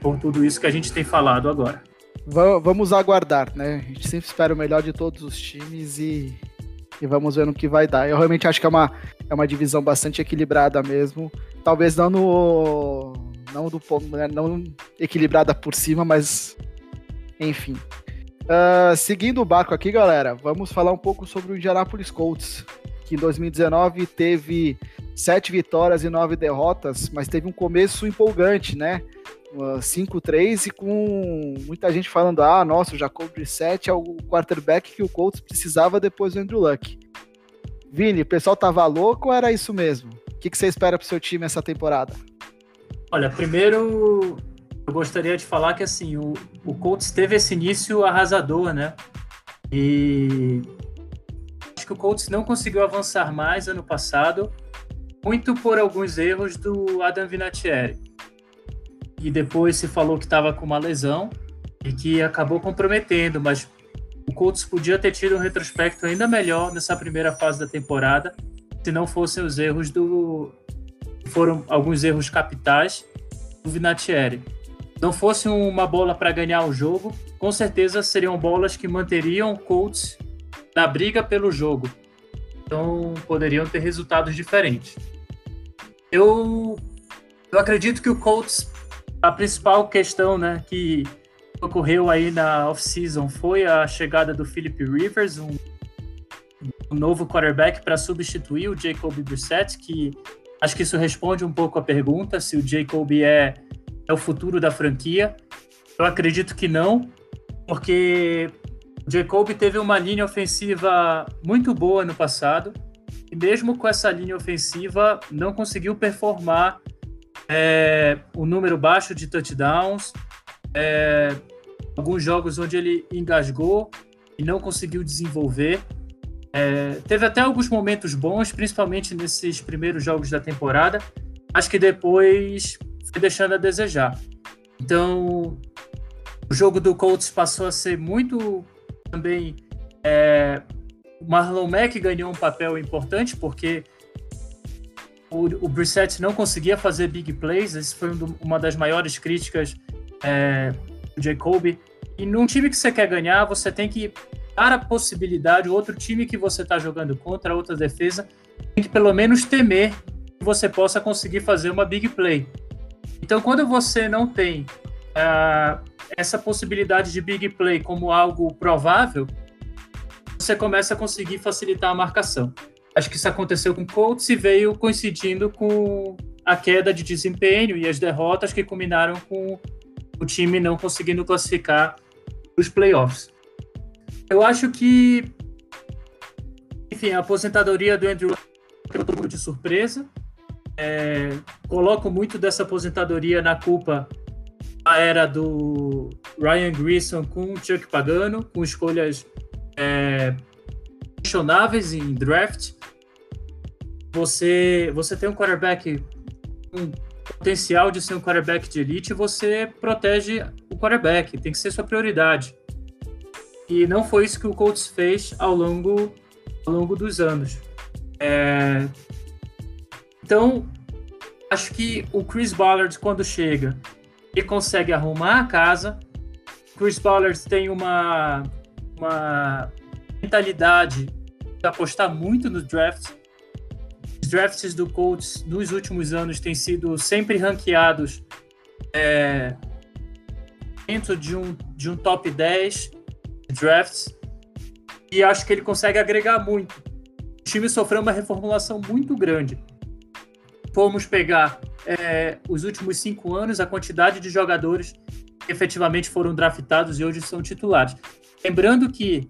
Por tudo isso que a gente tem falado agora. Vamos aguardar, né? A gente sempre espera o melhor de todos os times e, e vamos ver no que vai dar. Eu realmente acho que é uma, é uma divisão bastante equilibrada mesmo. Talvez não no. Não do né? não equilibrada por cima, mas enfim. Uh, seguindo o barco aqui, galera, vamos falar um pouco sobre o Indianapolis Colts, que em 2019 teve sete vitórias e nove derrotas, mas teve um começo empolgante, né? 5-3 e com muita gente falando: ah, nossa, o Jacob Brissett é o quarterback que o Colts precisava depois do Andrew Luck. Vini, o pessoal tava louco ou era isso mesmo? O que, que você espera pro seu time essa temporada? Olha, primeiro eu gostaria de falar que assim, o, o Colts teve esse início arrasador, né? E acho que o Colts não conseguiu avançar mais ano passado, muito por alguns erros do Adam Vinatieri. E depois se falou que estava com uma lesão e que acabou comprometendo, mas o Colts podia ter tido um retrospecto ainda melhor nessa primeira fase da temporada, se não fossem os erros do foram alguns erros capitais do Vinatieri. Não fosse uma bola para ganhar o jogo, com certeza seriam bolas que manteriam o Colts na briga pelo jogo. Então poderiam ter resultados diferentes. Eu, eu acredito que o Colts, a principal questão né, que ocorreu aí na off-season foi a chegada do Philip Rivers, um, um novo quarterback para substituir o Jacob Brissett, que acho que isso responde um pouco a pergunta se o Jacob é, é o futuro da franquia. Eu acredito que não, porque o Jacob teve uma linha ofensiva muito boa no passado, e mesmo com essa linha ofensiva, não conseguiu performar é, o número baixo de touchdowns, é, alguns jogos onde ele engasgou e não conseguiu desenvolver. É, teve até alguns momentos bons, principalmente nesses primeiros jogos da temporada, acho que depois foi deixando a desejar. Então, o jogo do Colts passou a ser muito também é, o Marlon Mack ganhou um papel importante porque o, o Brissett não conseguia fazer big plays, essa foi um uma das maiores críticas é, do Jacoby. E num time que você quer ganhar, você tem que dar a possibilidade, o outro time que você está jogando contra, outra defesa, tem que pelo menos temer que você possa conseguir fazer uma big play. Então, quando você não tem uh, essa possibilidade de big play como algo provável, você começa a conseguir facilitar a marcação. Acho que isso aconteceu com o Colts e veio coincidindo com a queda de desempenho e as derrotas que culminaram com o time não conseguindo classificar os playoffs. Eu acho que, enfim, a aposentadoria do Andrew pegou todo de surpresa. É, coloco muito dessa aposentadoria na culpa da era do Ryan Grissom com o Chuck Pagano, com escolhas é, questionáveis em draft. Você, você tem um quarterback um potencial de ser um quarterback de elite, você protege o quarterback, tem que ser sua prioridade. E não foi isso que o Colts fez ao longo, ao longo dos anos. É... Então, acho que o Chris Ballard, quando chega, ele consegue arrumar a casa. Chris Ballard tem uma, uma mentalidade de apostar muito no draft. Os drafts do Colts nos últimos anos têm sido sempre ranqueados é, dentro de um, de um top 10 drafts e acho que ele consegue agregar muito. O time sofreu uma reformulação muito grande. Fomos pegar é, os últimos cinco anos, a quantidade de jogadores que efetivamente foram draftados e hoje são titulares. Lembrando que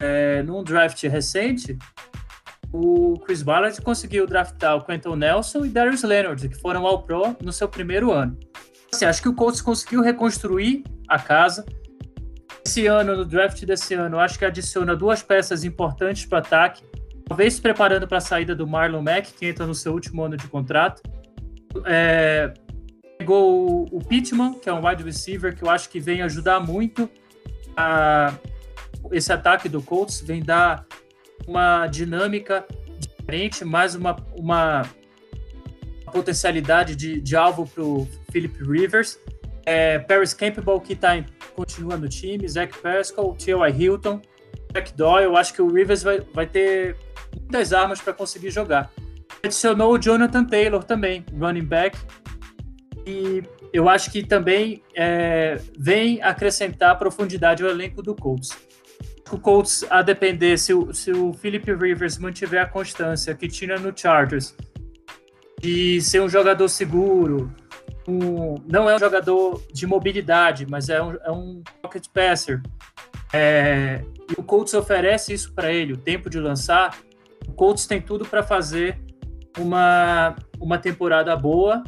é, num draft recente, o Chris Ballard conseguiu draftar o Quentin Nelson e Darius Leonard, que foram ao Pro no seu primeiro ano. Assim, acho que o Colts conseguiu reconstruir a casa. Esse ano, no draft desse ano, acho que adiciona duas peças importantes para o ataque. Talvez se preparando para a saída do Marlon Mack, que entra no seu último ano de contrato. É, pegou o, o Pittman, que é um wide receiver, que eu acho que vem ajudar muito a, esse ataque do Colts, vem dar uma dinâmica diferente, mais uma, uma potencialidade de, de alvo para o Philip Rivers. É, Paris Campbell, que tá em, continua no time, Zach Pascal, T.Y. Hilton, Jack Doyle. Eu acho que o Rivers vai, vai ter muitas armas para conseguir jogar. Adicionou o Jonathan Taylor também, running back. E eu acho que também é, vem acrescentar profundidade ao elenco do Colts. O Colts, a depender, se o, se o Philip Rivers mantiver a constância que tinha no Chargers, de ser um jogador seguro, um, não é um jogador de mobilidade, mas é um, é um pocket passer. É, e o Colts oferece isso para ele, o tempo de lançar. O Colts tem tudo para fazer uma, uma temporada boa,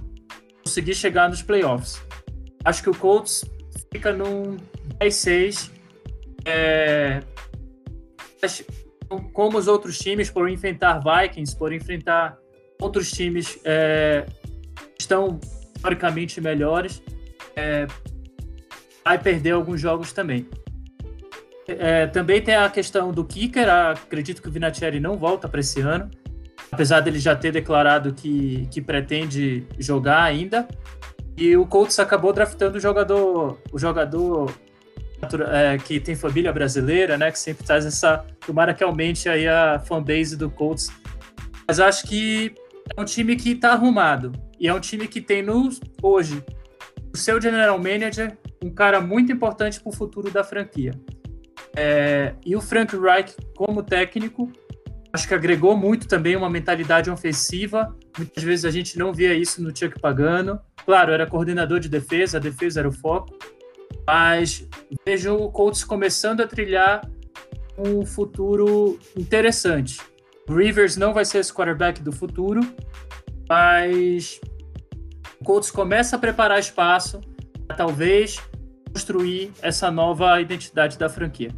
conseguir chegar nos playoffs. Acho que o Colts fica num 10-6. É, como os outros times, por enfrentar Vikings, por enfrentar outros times é, estão historicamente melhores, é, vai perder alguns jogos também. É, também tem a questão do kicker. Acredito que o Vinatieri não volta para esse ano, apesar dele já ter declarado que, que pretende jogar ainda. E o Colts acabou draftando o jogador, o jogador é, que tem família brasileira, né? Que sempre traz essa. Tomara que aumente aí a fanbase do Colts. Mas acho que é um time que está arrumado. E é um time que tem no, hoje o seu general manager, um cara muito importante para o futuro da franquia. É, e o Frank Reich, como técnico, acho que agregou muito também uma mentalidade ofensiva. Muitas vezes a gente não via isso no Chuck Pagano. Claro, era coordenador de defesa, a defesa era o foco. Mas vejo o Colts começando a trilhar um futuro interessante. Rivers não vai ser esse quarterback do futuro, mas o Colts começa a preparar espaço para talvez construir essa nova identidade da franquia.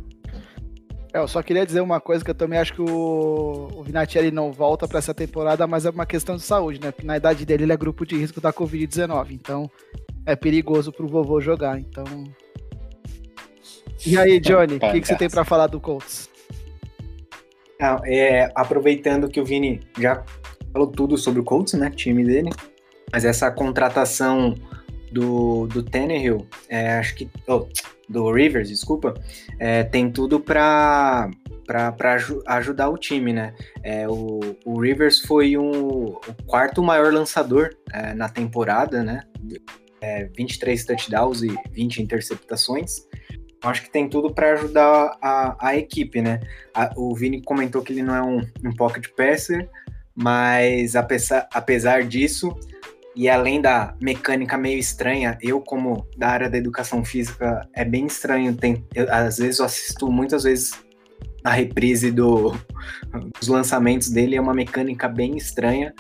É, eu só queria dizer uma coisa que eu também acho que o, o Vinatieri não volta para essa temporada, mas é uma questão de saúde, né? Porque na idade dele ele é grupo de risco da Covid-19, então é perigoso para o vovô jogar. Então. E aí, Johnny, o que, que você tem para falar do Colts? Ah, é, aproveitando que o Vini já falou tudo sobre o Colts, né? Time dele. Mas essa contratação do, do Tannehill, é, acho que. Oh, do Rivers, desculpa, é, tem tudo para para ajudar o time, né? É, o, o Rivers foi um, o quarto maior lançador é, na temporada, né? É, 23 touchdowns e 20 interceptações. Acho que tem tudo para ajudar a, a equipe, né? A, o Vini comentou que ele não é um, um pocket passer, mas apesar, apesar disso, e além da mecânica meio estranha, eu, como da área da educação física, é bem estranho. Tem, eu, às vezes eu assisto muitas vezes a reprise do, <laughs> dos lançamentos dele, é uma mecânica bem estranha.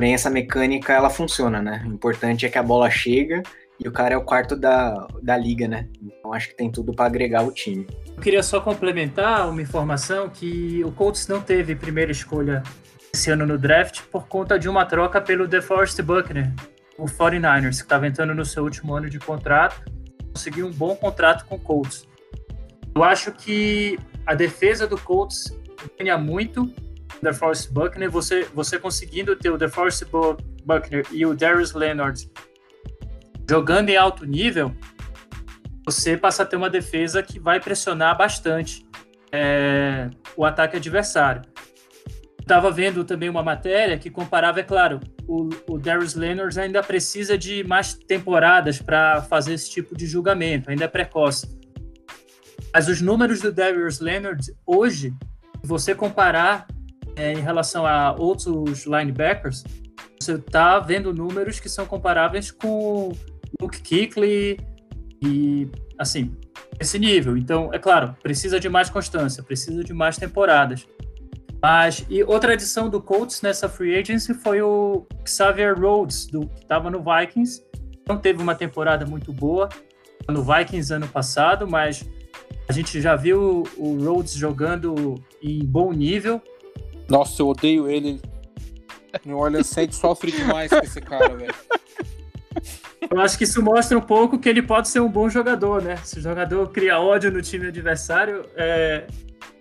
Porém, essa mecânica ela funciona, né? O importante é que a bola chega e o cara é o quarto da, da liga, né? Então acho que tem tudo para agregar o time. Eu queria só complementar uma informação que o Colts não teve primeira escolha esse ano no draft por conta de uma troca pelo DeForest Buckner, o 49ers, que estava entrando no seu último ano de contrato, conseguiu um bom contrato com o Colts. Eu acho que a defesa do Colts ganha muito DeForest Buckner, você, você conseguindo ter o DeForest Buckner e o Darius Leonard jogando em alto nível, você passa a ter uma defesa que vai pressionar bastante é, o ataque adversário. Estava vendo também uma matéria que comparava, é claro, o, o Darius Leonard ainda precisa de mais temporadas para fazer esse tipo de julgamento, ainda é precoce. Mas os números do Darius Leonard hoje, se você comparar é, em relação a outros linebackers, você está vendo números que são comparáveis com Luke Kuechly e, assim, esse nível. Então, é claro, precisa de mais constância, precisa de mais temporadas. Mas, e outra adição do Colts nessa free agency foi o Xavier Rhodes, do, que estava no Vikings. não teve uma temporada muito boa no Vikings ano passado, mas a gente já viu o Rhodes jogando em bom nível. Nossa, eu odeio ele. New Orleans Saints sofre demais com esse cara, velho. Eu acho que isso mostra um pouco que ele pode ser um bom jogador, né? Se o jogador cria ódio no time adversário, é,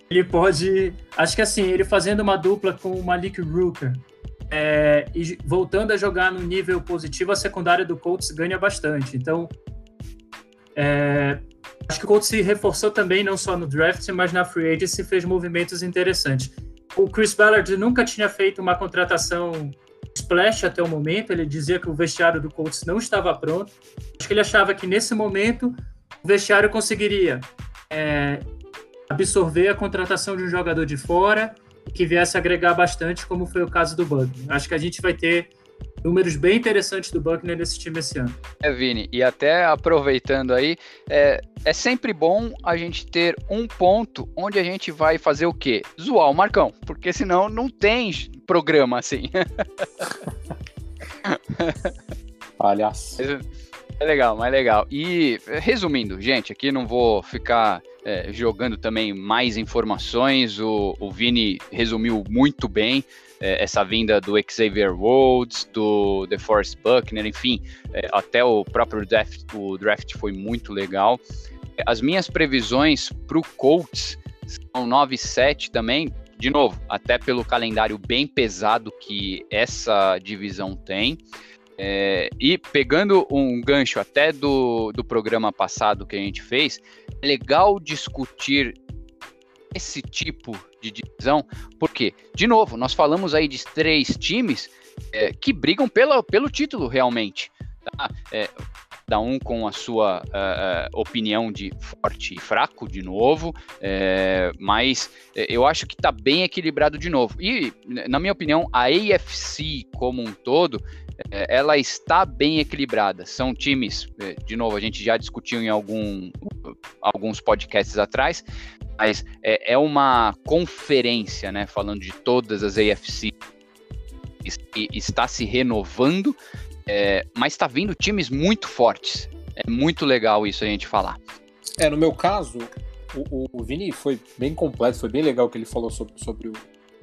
ele pode. Acho que assim, ele fazendo uma dupla com o Malik Rooker é, e voltando a jogar no nível positivo, a secundária do Colts ganha bastante. Então, é, acho que o Colts se reforçou também, não só no draft, mas na free agency fez movimentos interessantes. O Chris Ballard nunca tinha feito uma contratação splash até o momento, ele dizia que o vestiário do Colts não estava pronto. Acho que ele achava que nesse momento o vestiário conseguiria é, absorver a contratação de um jogador de fora que viesse agregar bastante, como foi o caso do Buckner. Acho que a gente vai ter números bem interessantes do Buckner nesse time esse ano. É, Vini, e até aproveitando aí, é, é sempre bom a gente ter um ponto onde a gente vai fazer o quê? Zoar o Marcão, porque senão não tem programa assim. <laughs> Palhaço. É legal, mas legal. E resumindo, gente, aqui não vou ficar é, jogando também mais informações. O, o Vini resumiu muito bem é, essa vinda do Xavier Rhodes, do The Force Buckner, enfim, é, até o próprio draft, o draft foi muito legal. As minhas previsões para o Colts são 9-7 também, de novo, até pelo calendário bem pesado que essa divisão tem. É, e pegando um gancho até do, do programa passado que a gente fez, é legal discutir esse tipo de divisão, porque, de novo, nós falamos aí de três times é, que brigam pela, pelo título realmente. Tá? É, cada um com a sua uh, uh, opinião de forte e fraco, de novo, é, mas é, eu acho que está bem equilibrado de novo. E, na minha opinião, a AFC como um todo, ela está bem equilibrada. São times, de novo, a gente já discutiu em algum, alguns podcasts atrás, mas é, é uma conferência, né, falando de todas as AFC, está se renovando é, mas está vindo times muito fortes. É muito legal isso a gente falar. É, no meu caso, o, o Vini foi bem completo, foi bem legal o que ele falou sobre, sobre o,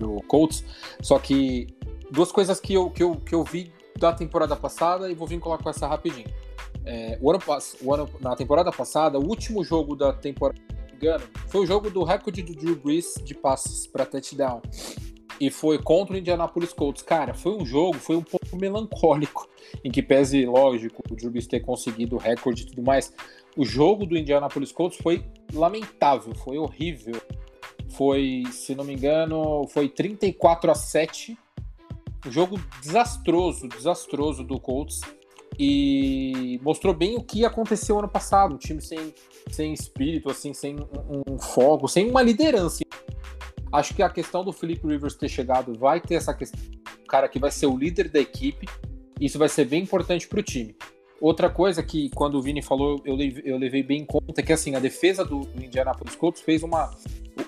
o Colts. Só que duas coisas que eu, que, eu, que eu vi da temporada passada e vou vincular com essa rapidinho. É, o ano, o ano, na temporada passada, o último jogo da temporada, engano, foi o jogo do recorde do Drew Brees de passes para touchdown e foi contra o Indianapolis Colts. Cara, foi um jogo, foi um pouco melancólico, <laughs> em que pese, lógico, o Drew Brees ter conseguido o recorde e tudo mais, o jogo do Indianapolis Colts foi lamentável, foi horrível. Foi, se não me engano, foi 34 a 7. Um jogo desastroso, desastroso do Colts. E mostrou bem o que aconteceu ano passado. Um time sem, sem espírito, assim, sem um, um foco, sem uma liderança. Acho que a questão do Felipe Rivers ter chegado vai ter essa questão. O cara que vai ser o líder da equipe. Isso vai ser bem importante para o time. Outra coisa que, quando o Vini falou, eu levei, eu levei bem em conta, é que assim, a defesa do, Indianapolis Colts fez uma.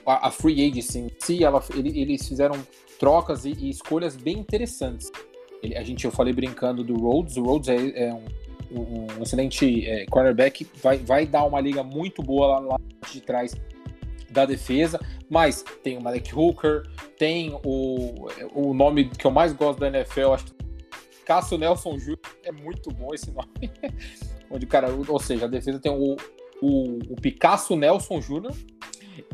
A, a free agency em si, ela, ele, eles fizeram trocas e, e, escolhas bem interessantes. Ele, a gente, eu falei brincando do Rhodes, o Rhodes é, é um, um, excelente é, cornerback, vai, vai dar uma liga muito boa lá, lá de trás da defesa, mas tem o Malik Hooker, tem o, o nome que eu mais gosto da NFL, acho que Cássio Nelson Jr. é muito bom esse nome. <laughs> Onde, cara, ou seja, a defesa tem o, o, o Picasso Nelson Jr.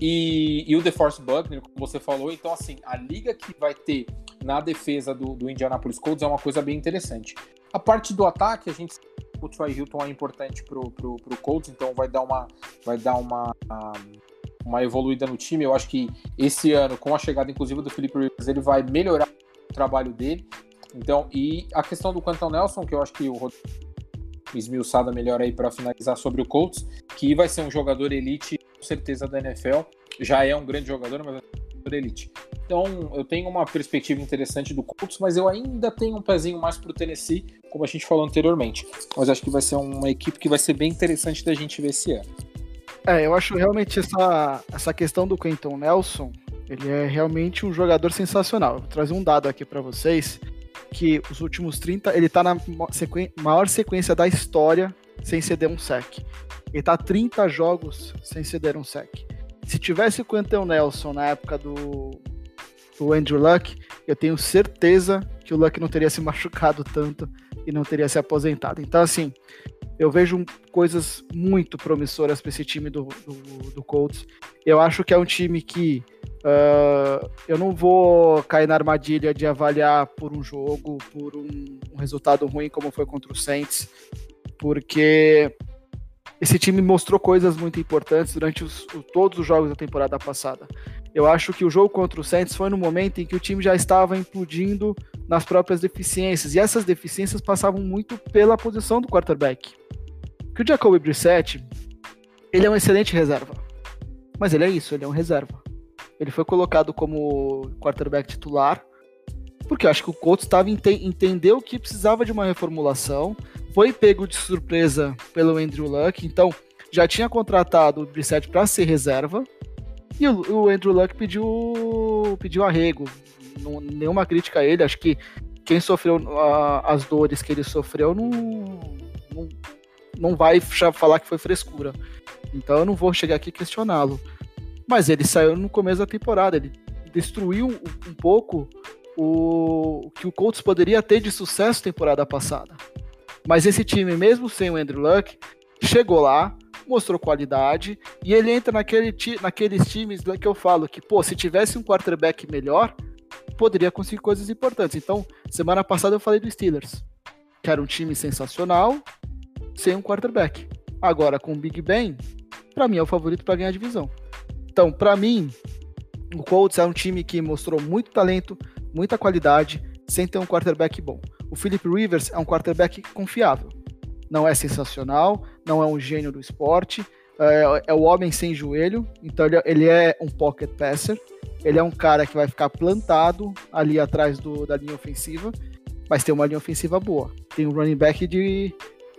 E, e o DeForce Buckner, como você falou. Então, assim, a liga que vai ter na defesa do, do Indianapolis Colts é uma coisa bem interessante. A parte do ataque, a gente o Troy Hilton é importante pro, pro, pro Colts, então vai dar uma vai dar uma uma evoluída no time. Eu acho que esse ano, com a chegada inclusive do Felipe Rivers, ele vai melhorar o trabalho dele. Então, e a questão do Quentin Nelson, que eu acho que o esmiuçada melhor aí para finalizar sobre o Colts, que vai ser um jogador elite, com certeza, da NFL. Já é um grande jogador, mas é um jogador elite. Então, eu tenho uma perspectiva interessante do Colts, mas eu ainda tenho um pezinho mais para o Tennessee, como a gente falou anteriormente. Mas acho que vai ser uma equipe que vai ser bem interessante da gente ver esse ano. É, eu acho realmente essa, essa questão do Quentin Nelson, ele é realmente um jogador sensacional. vou trazer um dado aqui para vocês. que os últimos 30, ele tá na maior sequência da história sem ceder um sec. Ele tá 30 jogos sem ceder um sec. Se tivesse o Quentin Nelson na época do, do Andrew Luck, eu tenho certeza que o Luck não teria se machucado tanto e não teria se aposentado. Então, assim, eu vejo coisas muito promissoras para esse time do, do, do, Colts. Eu acho que é um time que uh, eu não vou cair na armadilha de avaliar por um jogo, por um, um resultado ruim como foi contra o Saints, porque esse time mostrou coisas muito importantes durante os, todos os jogos da temporada passada. Eu acho que o jogo contra o Saints foi no momento em que o time já estava implodindo nas próprias deficiências, e essas deficiências passavam muito pela posição do quarterback. Que o Jacoby Brissett, ele é um excelente reserva, mas ele é isso, ele é um reserva. Ele foi colocado como quarterback titular, porque eu acho que o Colts estava ente entendeu que precisava de uma reformulação, foi pego de surpresa pelo Andrew Luck, então já tinha contratado o Brissett para ser reserva, e o, o, Andrew Luck pediu, pediu arrego. Não, nenhuma crítica a ele. Acho que quem sofreu a, as dores que ele sofreu não, não, não vai falar que foi frescura. Então eu não vou chegar aqui questioná-lo. Mas ele saiu no começo da temporada. Ele destruiu um, pouco o que o Colts poderia ter de sucesso temporada passada. Mas esse time, mesmo sem o Andrew Luck, chegou lá, mostrou qualidade e ele entra naquele, naqueles times que eu falo que, pô, se tivesse um quarterback melhor, poderia conseguir coisas importantes. Então, semana passada eu falei do Steelers, que era um time sensacional, sem um quarterback. Agora, com o Big Ben, para mim é o favorito para ganhar a divisão. Então, para mim, o Colts é um time que mostrou muito talento, muita qualidade, sem ter um quarterback bom. O Philip Rivers é um quarterback confiável não é sensacional, não é um gênio do esporte, é, é o homem sem joelho, então ele, ele, é um pocket passer, ele é um cara que vai ficar plantado ali atrás do, da linha ofensiva, mas tem uma linha ofensiva boa. Tem um running back de,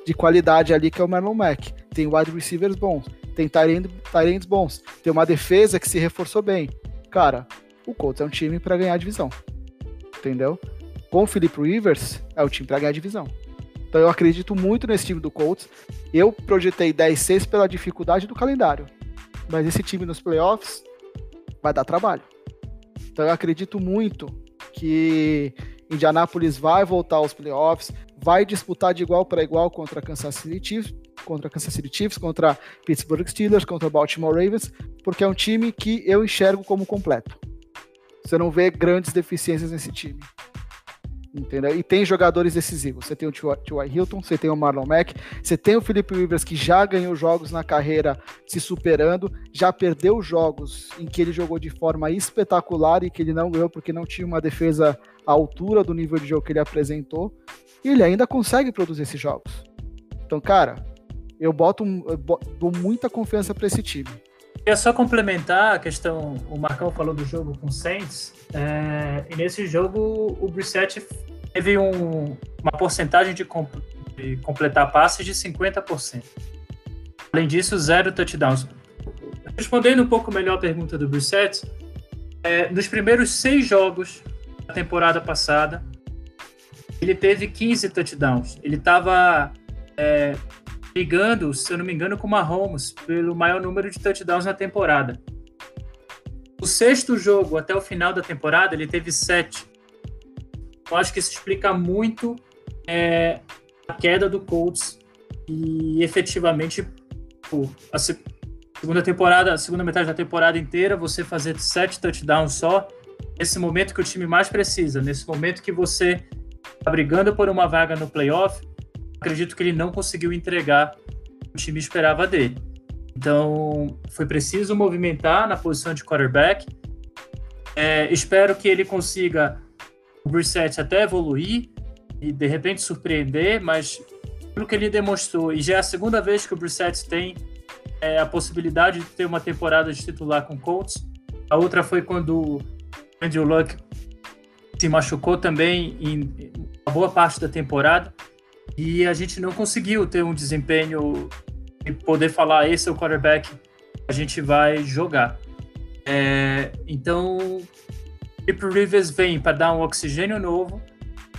de qualidade ali que é o Marlon Mack, tem wide receivers bons, tem tight bons, tem uma defesa que se reforçou bem. Cara, o Colts é um time para ganhar a divisão, entendeu? Com o Philip Rivers, é o time para ganhar a divisão. Então eu acredito muito nesse time do Colts. Eu projetei 10-6 pela dificuldade do calendário. Mas esse time nos playoffs vai dar trabalho. Então eu acredito muito que Indianapolis vai voltar aos playoffs, vai disputar de igual para igual contra Kansas City Chiefs, contra Kansas City Chiefs, contra Pittsburgh Steelers, contra Baltimore Ravens, porque é um time que eu enxergo como completo. Você não vê grandes deficiências nesse time entendeu? E tem jogadores decisivos. Você tem o T.Y. Hilton, você tem o Marlon Mack, você tem o Felipe Rivers que já ganhou jogos na carreira se superando, já perdeu jogos em que ele jogou de forma espetacular e que ele não ganhou porque não tinha uma defesa à altura do nível de jogo que ele apresentou. E ele ainda consegue produzir esses jogos. Então, cara, eu boto, eu boto dou muita confiança para esse time. Queria só complementar a questão, o Marcão falou do jogo com o Saints, é, e nesse jogo o Brissett teve um, uma porcentagem de, comp de, completar passes de 50%. Além disso, zero touchdowns. Respondendo um pouco melhor a pergunta do Brissett, é, nos primeiros seis jogos da temporada passada, ele teve 15 touchdowns. Ele estava é, brigando, se eu não me engano, com o Mahomes pelo maior número de touchdowns na temporada. O sexto jogo, até o final da temporada, ele teve sete. Eu acho que isso explica muito é, a queda do Colts e efetivamente a segunda temporada, a segunda metade da temporada inteira, você fazer sete touchdowns só, nesse momento que o time mais precisa, nesse momento que você está brigando por uma vaga no playoff, acredito que ele não conseguiu entregar o que o time esperava dele. Então, foi preciso movimentar na posição de quarterback. É, espero que ele consiga o Brissett até evoluir e de repente surpreender, mas pelo que ele demonstrou, e já é a segunda vez que o Brissett tem é, a possibilidade de ter uma temporada de titular com Colts. A outra foi quando o Andrew Luck se machucou também em uma boa parte da temporada e a gente não conseguiu ter um desempenho e poder falar esse é o quarterback a gente vai jogar. É, então, Philip Rivers vem para dar um oxigênio novo,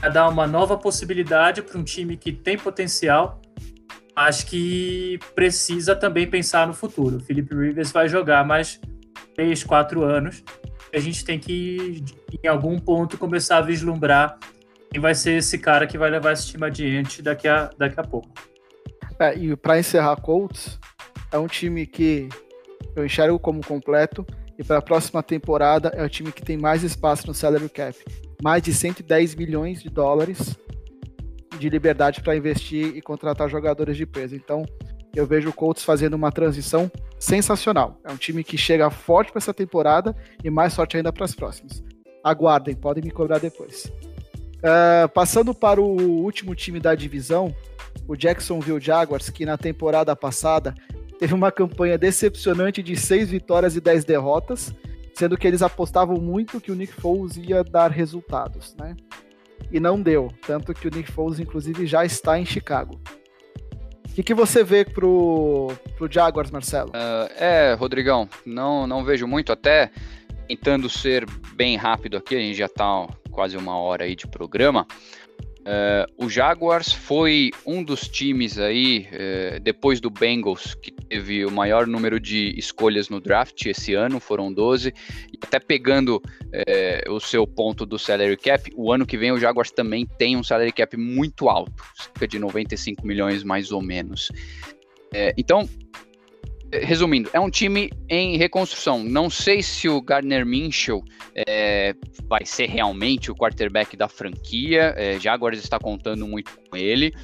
a dar uma nova possibilidade para um time que tem potencial, acho que precisa também pensar no futuro. O Felipe Rivers vai jogar mais três, quatro anos. A gente tem que, em algum ponto, começar a vislumbrar quem vai ser esse cara que vai levar esse time adiante daqui a, daqui a pouco. É, e para encerrar Colts, é um time que eu enxergo como completo e para a próxima temporada é o time que tem mais espaço no salary cap. Mais de 110 milhões de dólares de liberdade para investir e contratar jogadores de peso. Então, eu vejo o Colts fazendo uma transição sensacional. É um time que chega forte para essa temporada e mais forte ainda para as próximas. Aguardem, podem me cobrar depois. Uh, passando para o último time da divisão, o Jacksonville Jaguars, que na temporada passada teve uma campanha decepcionante de seis vitórias e dez derrotas, sendo que eles apostavam muito que o Nick Foles ia dar resultados, né? E não deu, tanto que o Nick Foles, inclusive, já está em Chicago. O que, que você vê pro, pro Jaguars, Marcelo? Uh, é, Rodrigão, não, não vejo muito, até tentando ser bem rápido aqui, a gente já está quase uma hora aí de programa. Uh, o Jaguars foi um dos times aí, uh, depois do Bengals, que teve o maior número de escolhas no draft esse ano, foram 12, e até pegando uh, o seu ponto do salary cap, o ano que vem o Jaguars também tem um salary cap muito alto, cerca de 95 milhões mais ou menos. então, resumindo, é um time em reconstrução. Não sei se o Gardner Minshew é, vai ser realmente o quarterback da franquia. É, já agora está contando muito com ele.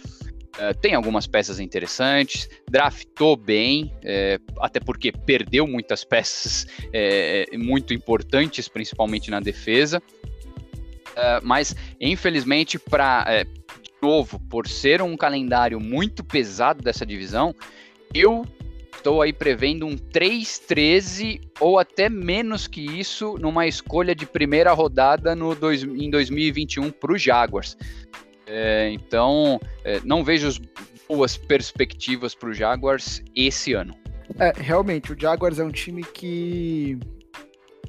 É, tem algumas peças interessantes, draftou bem, é, até porque perdeu muitas <laughs> peças muito importantes, principalmente na defesa. Mas, infelizmente, para novo, por ser um calendário muito pesado dessa divisão, eu estou aí prevendo um 3-13 ou até menos que isso numa escolha de primeira rodada no dois, em 2021 para o Jaguars. É, então, é, não vejo boas perspectivas para o Jaguars esse ano. É, realmente, o Jaguars é um time que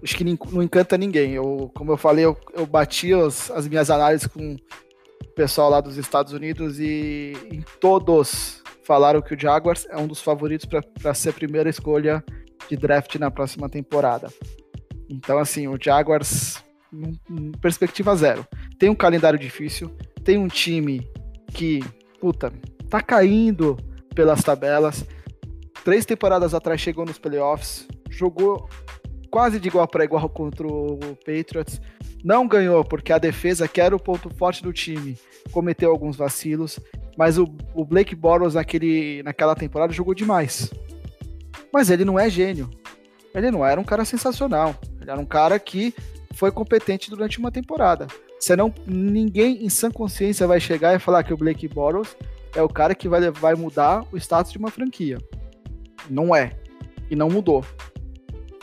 acho que não encanta ninguém. Eu, como eu falei, eu, eu bati as, as minhas análises com o pessoal lá dos Estados Unidos e em todos falaram que o Jaguars é um dos favoritos para ser a primeira escolha de draft na próxima temporada. Então, assim, o Jaguars, perspectiva zero. Tem um calendário difícil, tem um time que, puta, tá caindo pelas tabelas. Três temporadas atrás chegou nos playoffs, jogou quase de igual para igual contra o Patriots. Não ganhou porque a defesa, que era o ponto forte do time, cometeu alguns vacilos. Mas o, o Blake Bortles naquele, naquela temporada jogou demais. Mas ele não é gênio. Ele não era um cara sensacional. Ele era um cara que foi competente durante uma temporada. Senão, ninguém em sã consciência vai chegar e falar que o Blake Bortles é o cara que vai, vai mudar o status de uma franquia. Não é. E não mudou.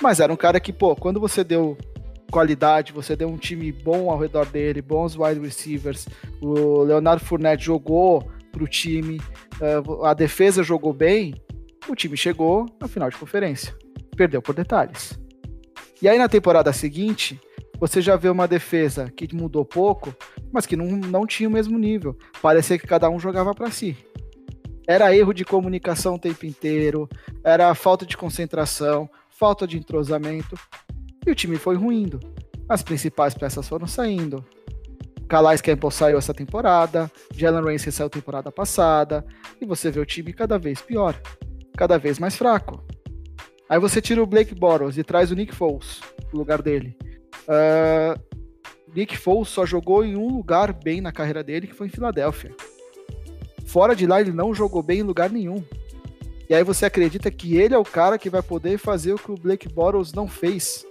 Mas era um cara que, pô, quando você deu qualidade, você deu um time bom ao redor dele, bons wide receivers, o Leonardo Fournette jogou para o time, uh, a defesa jogou bem, o time chegou na final de conferência. Perdeu por detalhes. E aí na temporada seguinte, você já vê uma defesa que mudou pouco, mas que não, não tinha o mesmo nível. Parecia que cada um jogava para si. Era erro de comunicação o tempo inteiro, era falta de concentração, falta de entrosamento. E o time foi ruindo. As principais peças foram saindo. Calais Campbell saiu essa temporada, Jalen Ramsey saiu temporada passada, e você vê o time cada vez pior, cada vez mais fraco. Aí você tira o Blake Bortles e traz o Nick Foles no lugar dele. Uh, Nick Foles só jogou em um lugar bem na carreira dele, que foi em Filadélfia. Fora de lá, ele não jogou bem em lugar nenhum. E aí você acredita que ele é o cara que vai poder fazer o que o Blake Bortles não fez?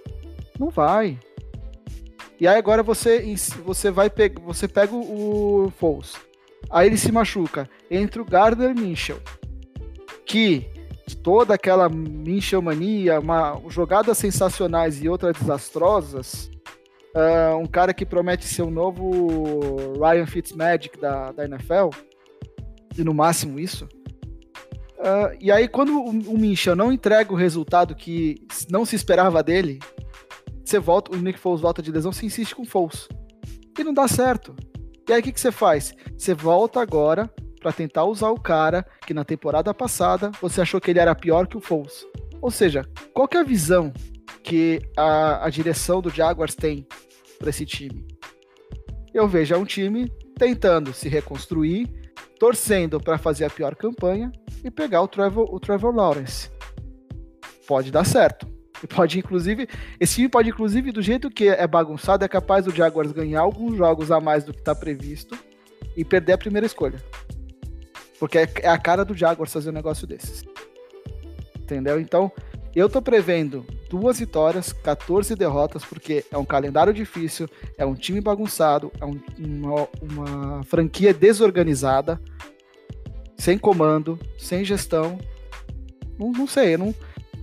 Não vai. E aí agora você, você vai pegar, você pega o Foles. Aí ele se machuca. Entra o Gardner Minchel. Que toda aquela Minchel mania, uma, jogadas sensacionais e outras desastrosas, uh, um cara que promete ser o novo Ryan Fitzmagic da, da NFL, e no máximo isso. Uh, e aí, quando o, o Minchel não entrega o resultado que não se esperava dele, você volta, o Nick Foles volta de lesão, você insiste com o Foles. E não dá certo. E aí o que, que você faz? Você volta agora para tentar usar o cara que na temporada passada você achou que ele era pior que o Foles. Ou seja, qual é a visão que a, a direção do Jaguars tem para esse time? Eu vejo é um time tentando se reconstruir, torcendo para fazer a pior campanha e pegar o Trevor, o Trevor Lawrence. Pode dar certo. Pode, inclusive, esse time pode, inclusive, do jeito que é bagunçado, é capaz do Jaguars ganhar alguns jogos a mais do que está previsto e perder a primeira escolha. Porque é, é a cara do Jaguars fazer um negócio desses. Entendeu? Então, eu tô prevendo duas vitórias, 14 derrotas, porque é um calendário difícil, é um time bagunçado, é um, uma, uma franquia desorganizada, sem comando, sem gestão. Não, não sei, não,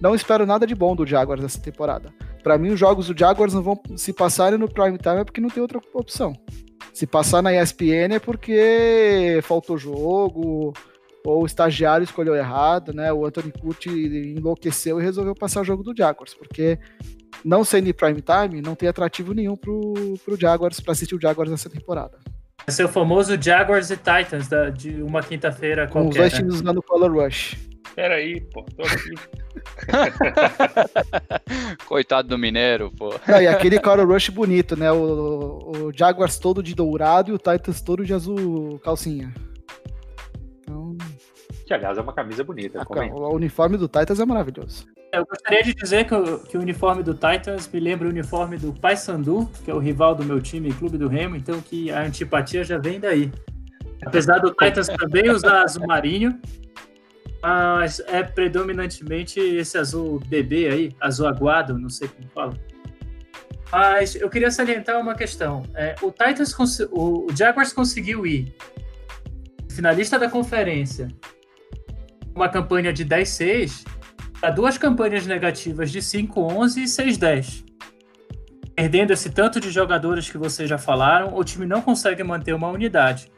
não espero nada de bom do Jaguars essa temporada. Para mim, os jogos do Jaguars não vão se passarem no prime time é porque não tem outra opção. Se passar na ESPN é porque faltou jogo, ou o estagiário escolheu errado, né? O Anthony Curti enlouqueceu e resolveu passar o jogo do Jaguars, porque não sendo prime time, não tem atrativo nenhum pro, pro Jaguars, para assistir o Jaguars nessa temporada. Vai ser o famoso Jaguars e Titans da, de uma quinta-feira qualquer. Com os dois times usando o Color Rush. Peraí, pô, tô aqui. <laughs> Coitado do Mineiro, pô. Não, e aquele Color Rush bonito, né? O, o Jaguars todo de dourado e o Titans todo de azul calcinha. Então... Que, aliás, é uma camisa bonita. A, o uniforme do Titans é maravilhoso. Eu gostaria de dizer que o, que o uniforme do Titans me lembra o uniforme do Paysandu, que é o rival do meu time, Clube do Remo, então que a antipatia já vem daí. Apesar do Titans também usar azul marinho, mas é predominantemente esse azul bebê aí, azul aguado, não sei como fala. Mas eu queria salientar uma questão. É, o Titans, o, Jaguars conseguiu ir finalista da conferência, uma campanha de 10-6, para duas campanhas negativas de 5-11 e 6-10. Perdendo esse tanto de jogadores que vocês já falaram, o time não consegue manter uma unidade.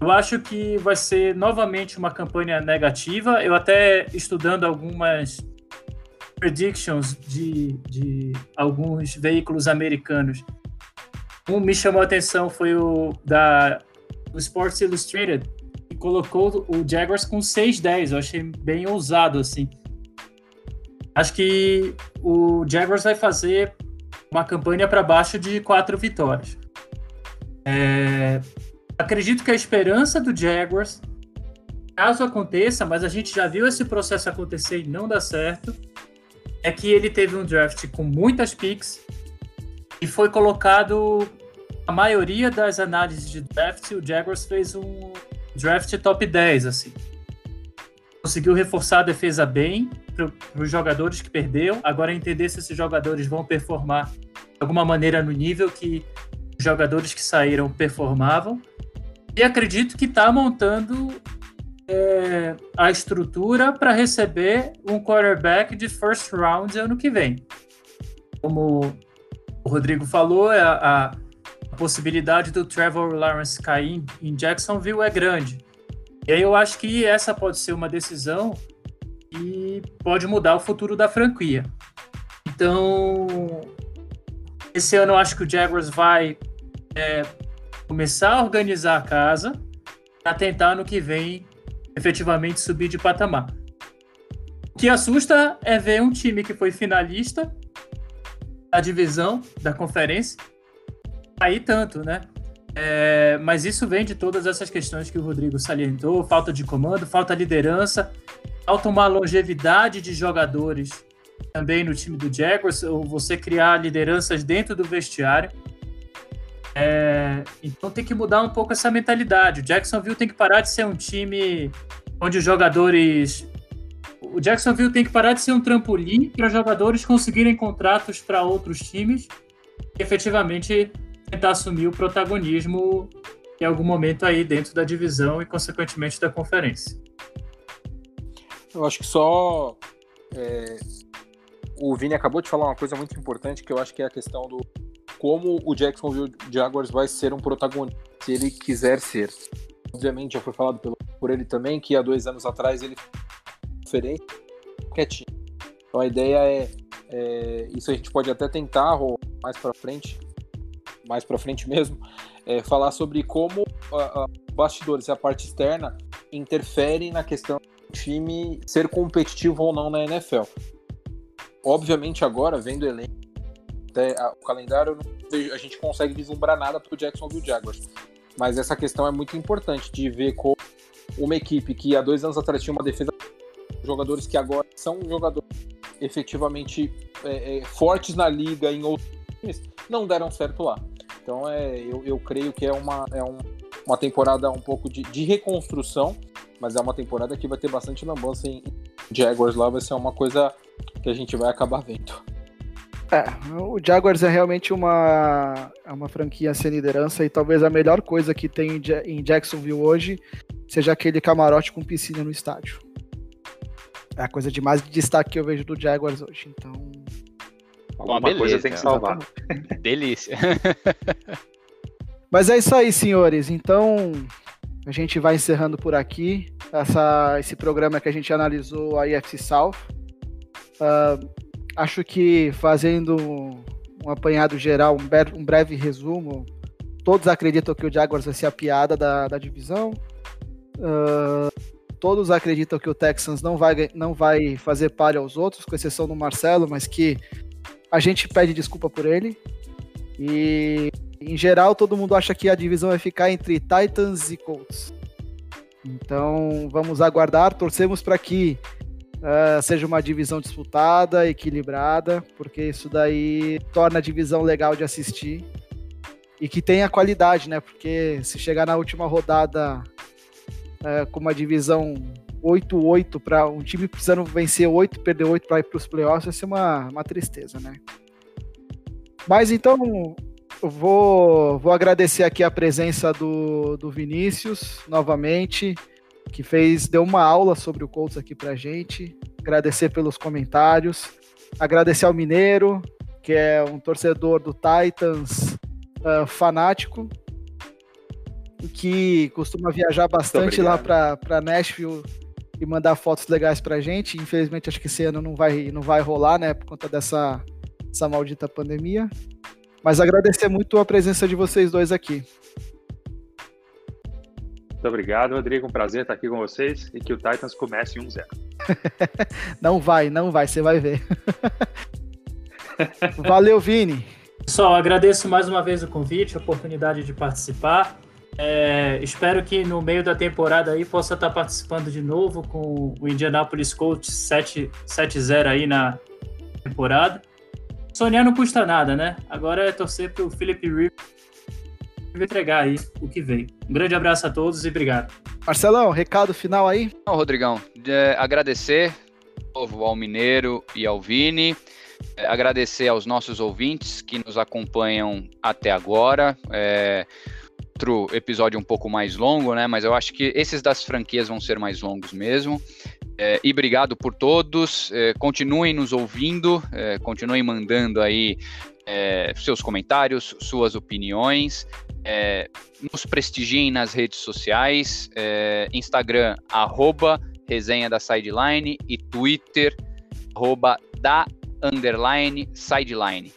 Eu acho que vai ser novamente uma campanha negativa. Eu até estudando algumas predictions de, de alguns veículos americanos. Um me chamou a atenção foi o da o Sports Illustrated, que colocou o Jaguars com 6-10. Eu achei bem ousado assim. Acho que o Jaguars vai fazer uma campanha para baixo de quatro vitórias. É, acredito que a esperança do Jaguars, caso aconteça, mas a gente já viu esse processo acontecer e não dá certo, é que ele teve um draft com muitas picks e foi colocado a maioria das análises de draft, o Jaguars fez um draft top 10, assim. Conseguiu reforçar a defesa bem para os jogadores que perderam. Agora entender se esses jogadores vão performar de alguma maneira no nível que os jogadores que saíram performavam. E acredito que está montando é, a estrutura para receber um quarterback de first round ano que vem. Como o Rodrigo falou, é a, a possibilidade do Trevor Lawrence cair em Jacksonville é grande. E aí eu acho que essa pode ser uma decisão que pode mudar o futuro da franquia. Então, esse ano eu acho que o Jaguars vai é, começar a organizar a casa para tentar no que vem efetivamente subir de patamar. O que assusta é ver um time que foi finalista da divisão, da conferência, aí tanto, né? É, mas isso vem de todas essas questões que o Rodrigo salientou: falta de comando, falta de liderança, falta uma longevidade de jogadores também no time do Jaguars, ou você criar lideranças dentro do vestiário. É, então tem que mudar um pouco essa mentalidade. O Jacksonville tem que parar de ser um time onde os jogadores. O Jacksonville tem que parar de ser um trampolim para jogadores conseguirem contratos para outros times e efetivamente tentar assumir o protagonismo em algum momento aí dentro da divisão e, consequentemente, da conferência. Eu acho que só. É, o Vini acabou de falar uma coisa muito importante que eu acho que é a questão do como o Jacksonville Jaguars vai ser um protagonista, se ele quiser ser. Obviamente, já foi falado pelo, por ele também que há dois anos atrás ele diferente quietinho. Então a ideia é, é, isso a gente pode até tentar mais para frente, mais para frente mesmo, <laughs> é, falar sobre como a, a, bastidores e a parte externa interferem na questão do time ser competitivo ou não na NFL. Obviamente agora, vendo o elenco, até a, o calendário, a gente consegue vislumbrar nada para o Jacksonville Jaguars. Mas essa questão é muito importante de ver como uma equipe que há dois anos atrás tinha uma defesa jogadores que agora são jogadores efetivamente é, é, fortes na liga em outros times, não deram certo lá. Então é, eu, eu creio que é uma, é um, uma temporada um pouco de, de, reconstrução, mas é uma temporada que vai ter bastante lambança em Jaguars lá, vai ser uma coisa que a gente vai acabar vendo. É, o Jaguars é realmente uma, é uma franquia sem liderança e talvez a melhor coisa que tem em Jacksonville hoje seja aquele camarote com piscina no estádio. É a coisa de mais de destaque que eu vejo do Jaguars hoje. Então. Alguma beleza, coisa tem que salvar. Delícia. <laughs> Mas é isso aí, senhores. Então, a gente vai encerrando por aqui essa, esse programa que a gente analisou a IFC South. Uh, acho que fazendo um apanhado geral, um, breve, um breve resumo, todos acreditam que o Jaguars vai ser a piada da, da divisão. Uh, todos acreditam que o Texans não vai, não vai fazer palha aos outros, com exceção do Marcelo, mas que a gente pede desculpa por ele. E em geral, todo mundo acha que a divisão vai ficar entre Titans e Colts. Então vamos aguardar, torcemos para que uh, seja uma divisão disputada, equilibrada, porque isso daí torna a divisão legal de assistir e que tenha qualidade, né? Porque se chegar na última rodada é, com uma divisão 8-8 para um time precisando vencer 8, perder 8 para ir para os playoffs, vai ser uma, uma tristeza, né? Mas então, vou, vou agradecer aqui a presença do, do Vinícius novamente, que fez deu uma aula sobre o Colts aqui para gente. Agradecer pelos comentários. Agradecer ao Mineiro, que é um torcedor do Titans uh, fanático que costuma viajar bastante lá para Nashville e mandar fotos legais pra gente. Infelizmente, acho que esse ano não vai, não vai rolar, né, por conta dessa essa maldita pandemia. Mas agradecer muito a presença de vocês dois aqui. Muito obrigado, Rodrigo. Um prazer estar aqui com vocês e que o Titans comece 1-0. <laughs> não vai, não vai, você vai ver. <laughs> Valeu, Vini. Pessoal, agradeço mais uma vez o convite, a oportunidade de participar. É, espero que no meio da temporada aí possa estar participando de novo com o Indianapolis Colts 7-0 aí na temporada. Sonhar não custa nada, né? Agora é torcer para o Philip Rivers entregar aí o que vem. Um grande abraço a todos e obrigado. Marcelão, recado final aí? Não, Rodrigão, é, agradecer ao Mineiro e ao Vini. É, agradecer aos nossos ouvintes que nos acompanham até agora. É, outro episódio um pouco mais longo, né? Mas eu acho que esses das franquias vão ser mais longos mesmo. É, e obrigado por todos. É, continuem nos ouvindo, é, continuem mandando aí é, seus comentários, suas opiniões. É, nos prestigiem nas redes sociais: é, Instagram, arroba resenha da sideline e Twitter, arroba da underline sideline.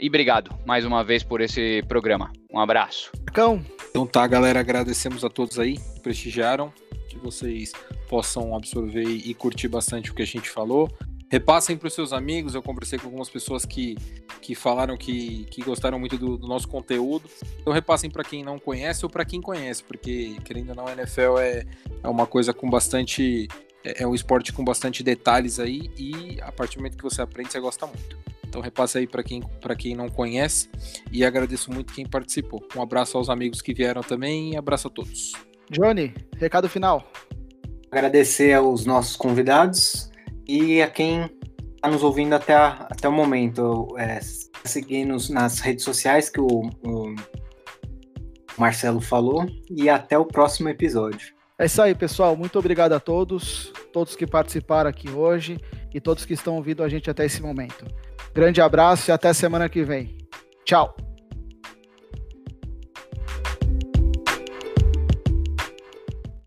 e obrigado mais uma vez por esse programa. Um abraço. Cão. Então tá, galera, agradecemos a todos aí que prestigiaram, que vocês possam absorver e curtir bastante o que a gente falou. Repassem para os seus amigos. Eu conversei com algumas pessoas que, que falaram que, que gostaram muito do, do nosso conteúdo. Então repassem para quem não conhece ou para quem conhece, porque querendo ou não, a NFL é, é uma coisa com bastante. É, é um esporte com bastante detalhes aí e a partir do momento que você aprende, você gosta muito. Então repasse aí para quem, quem não conhece e agradeço muito quem participou. Um abraço aos amigos que vieram também e abraço a todos. Johnny, recado final. Agradecer aos nossos convidados e a quem está nos ouvindo até, a, até o momento. É, seguir-nos nas redes sociais que o, o Marcelo falou e até o próximo episódio. É isso aí, pessoal. Muito obrigado a todos, todos que participaram aqui hoje e todos que estão ouvindo a gente até esse momento. Grande abraço e até semana que vem. Tchau.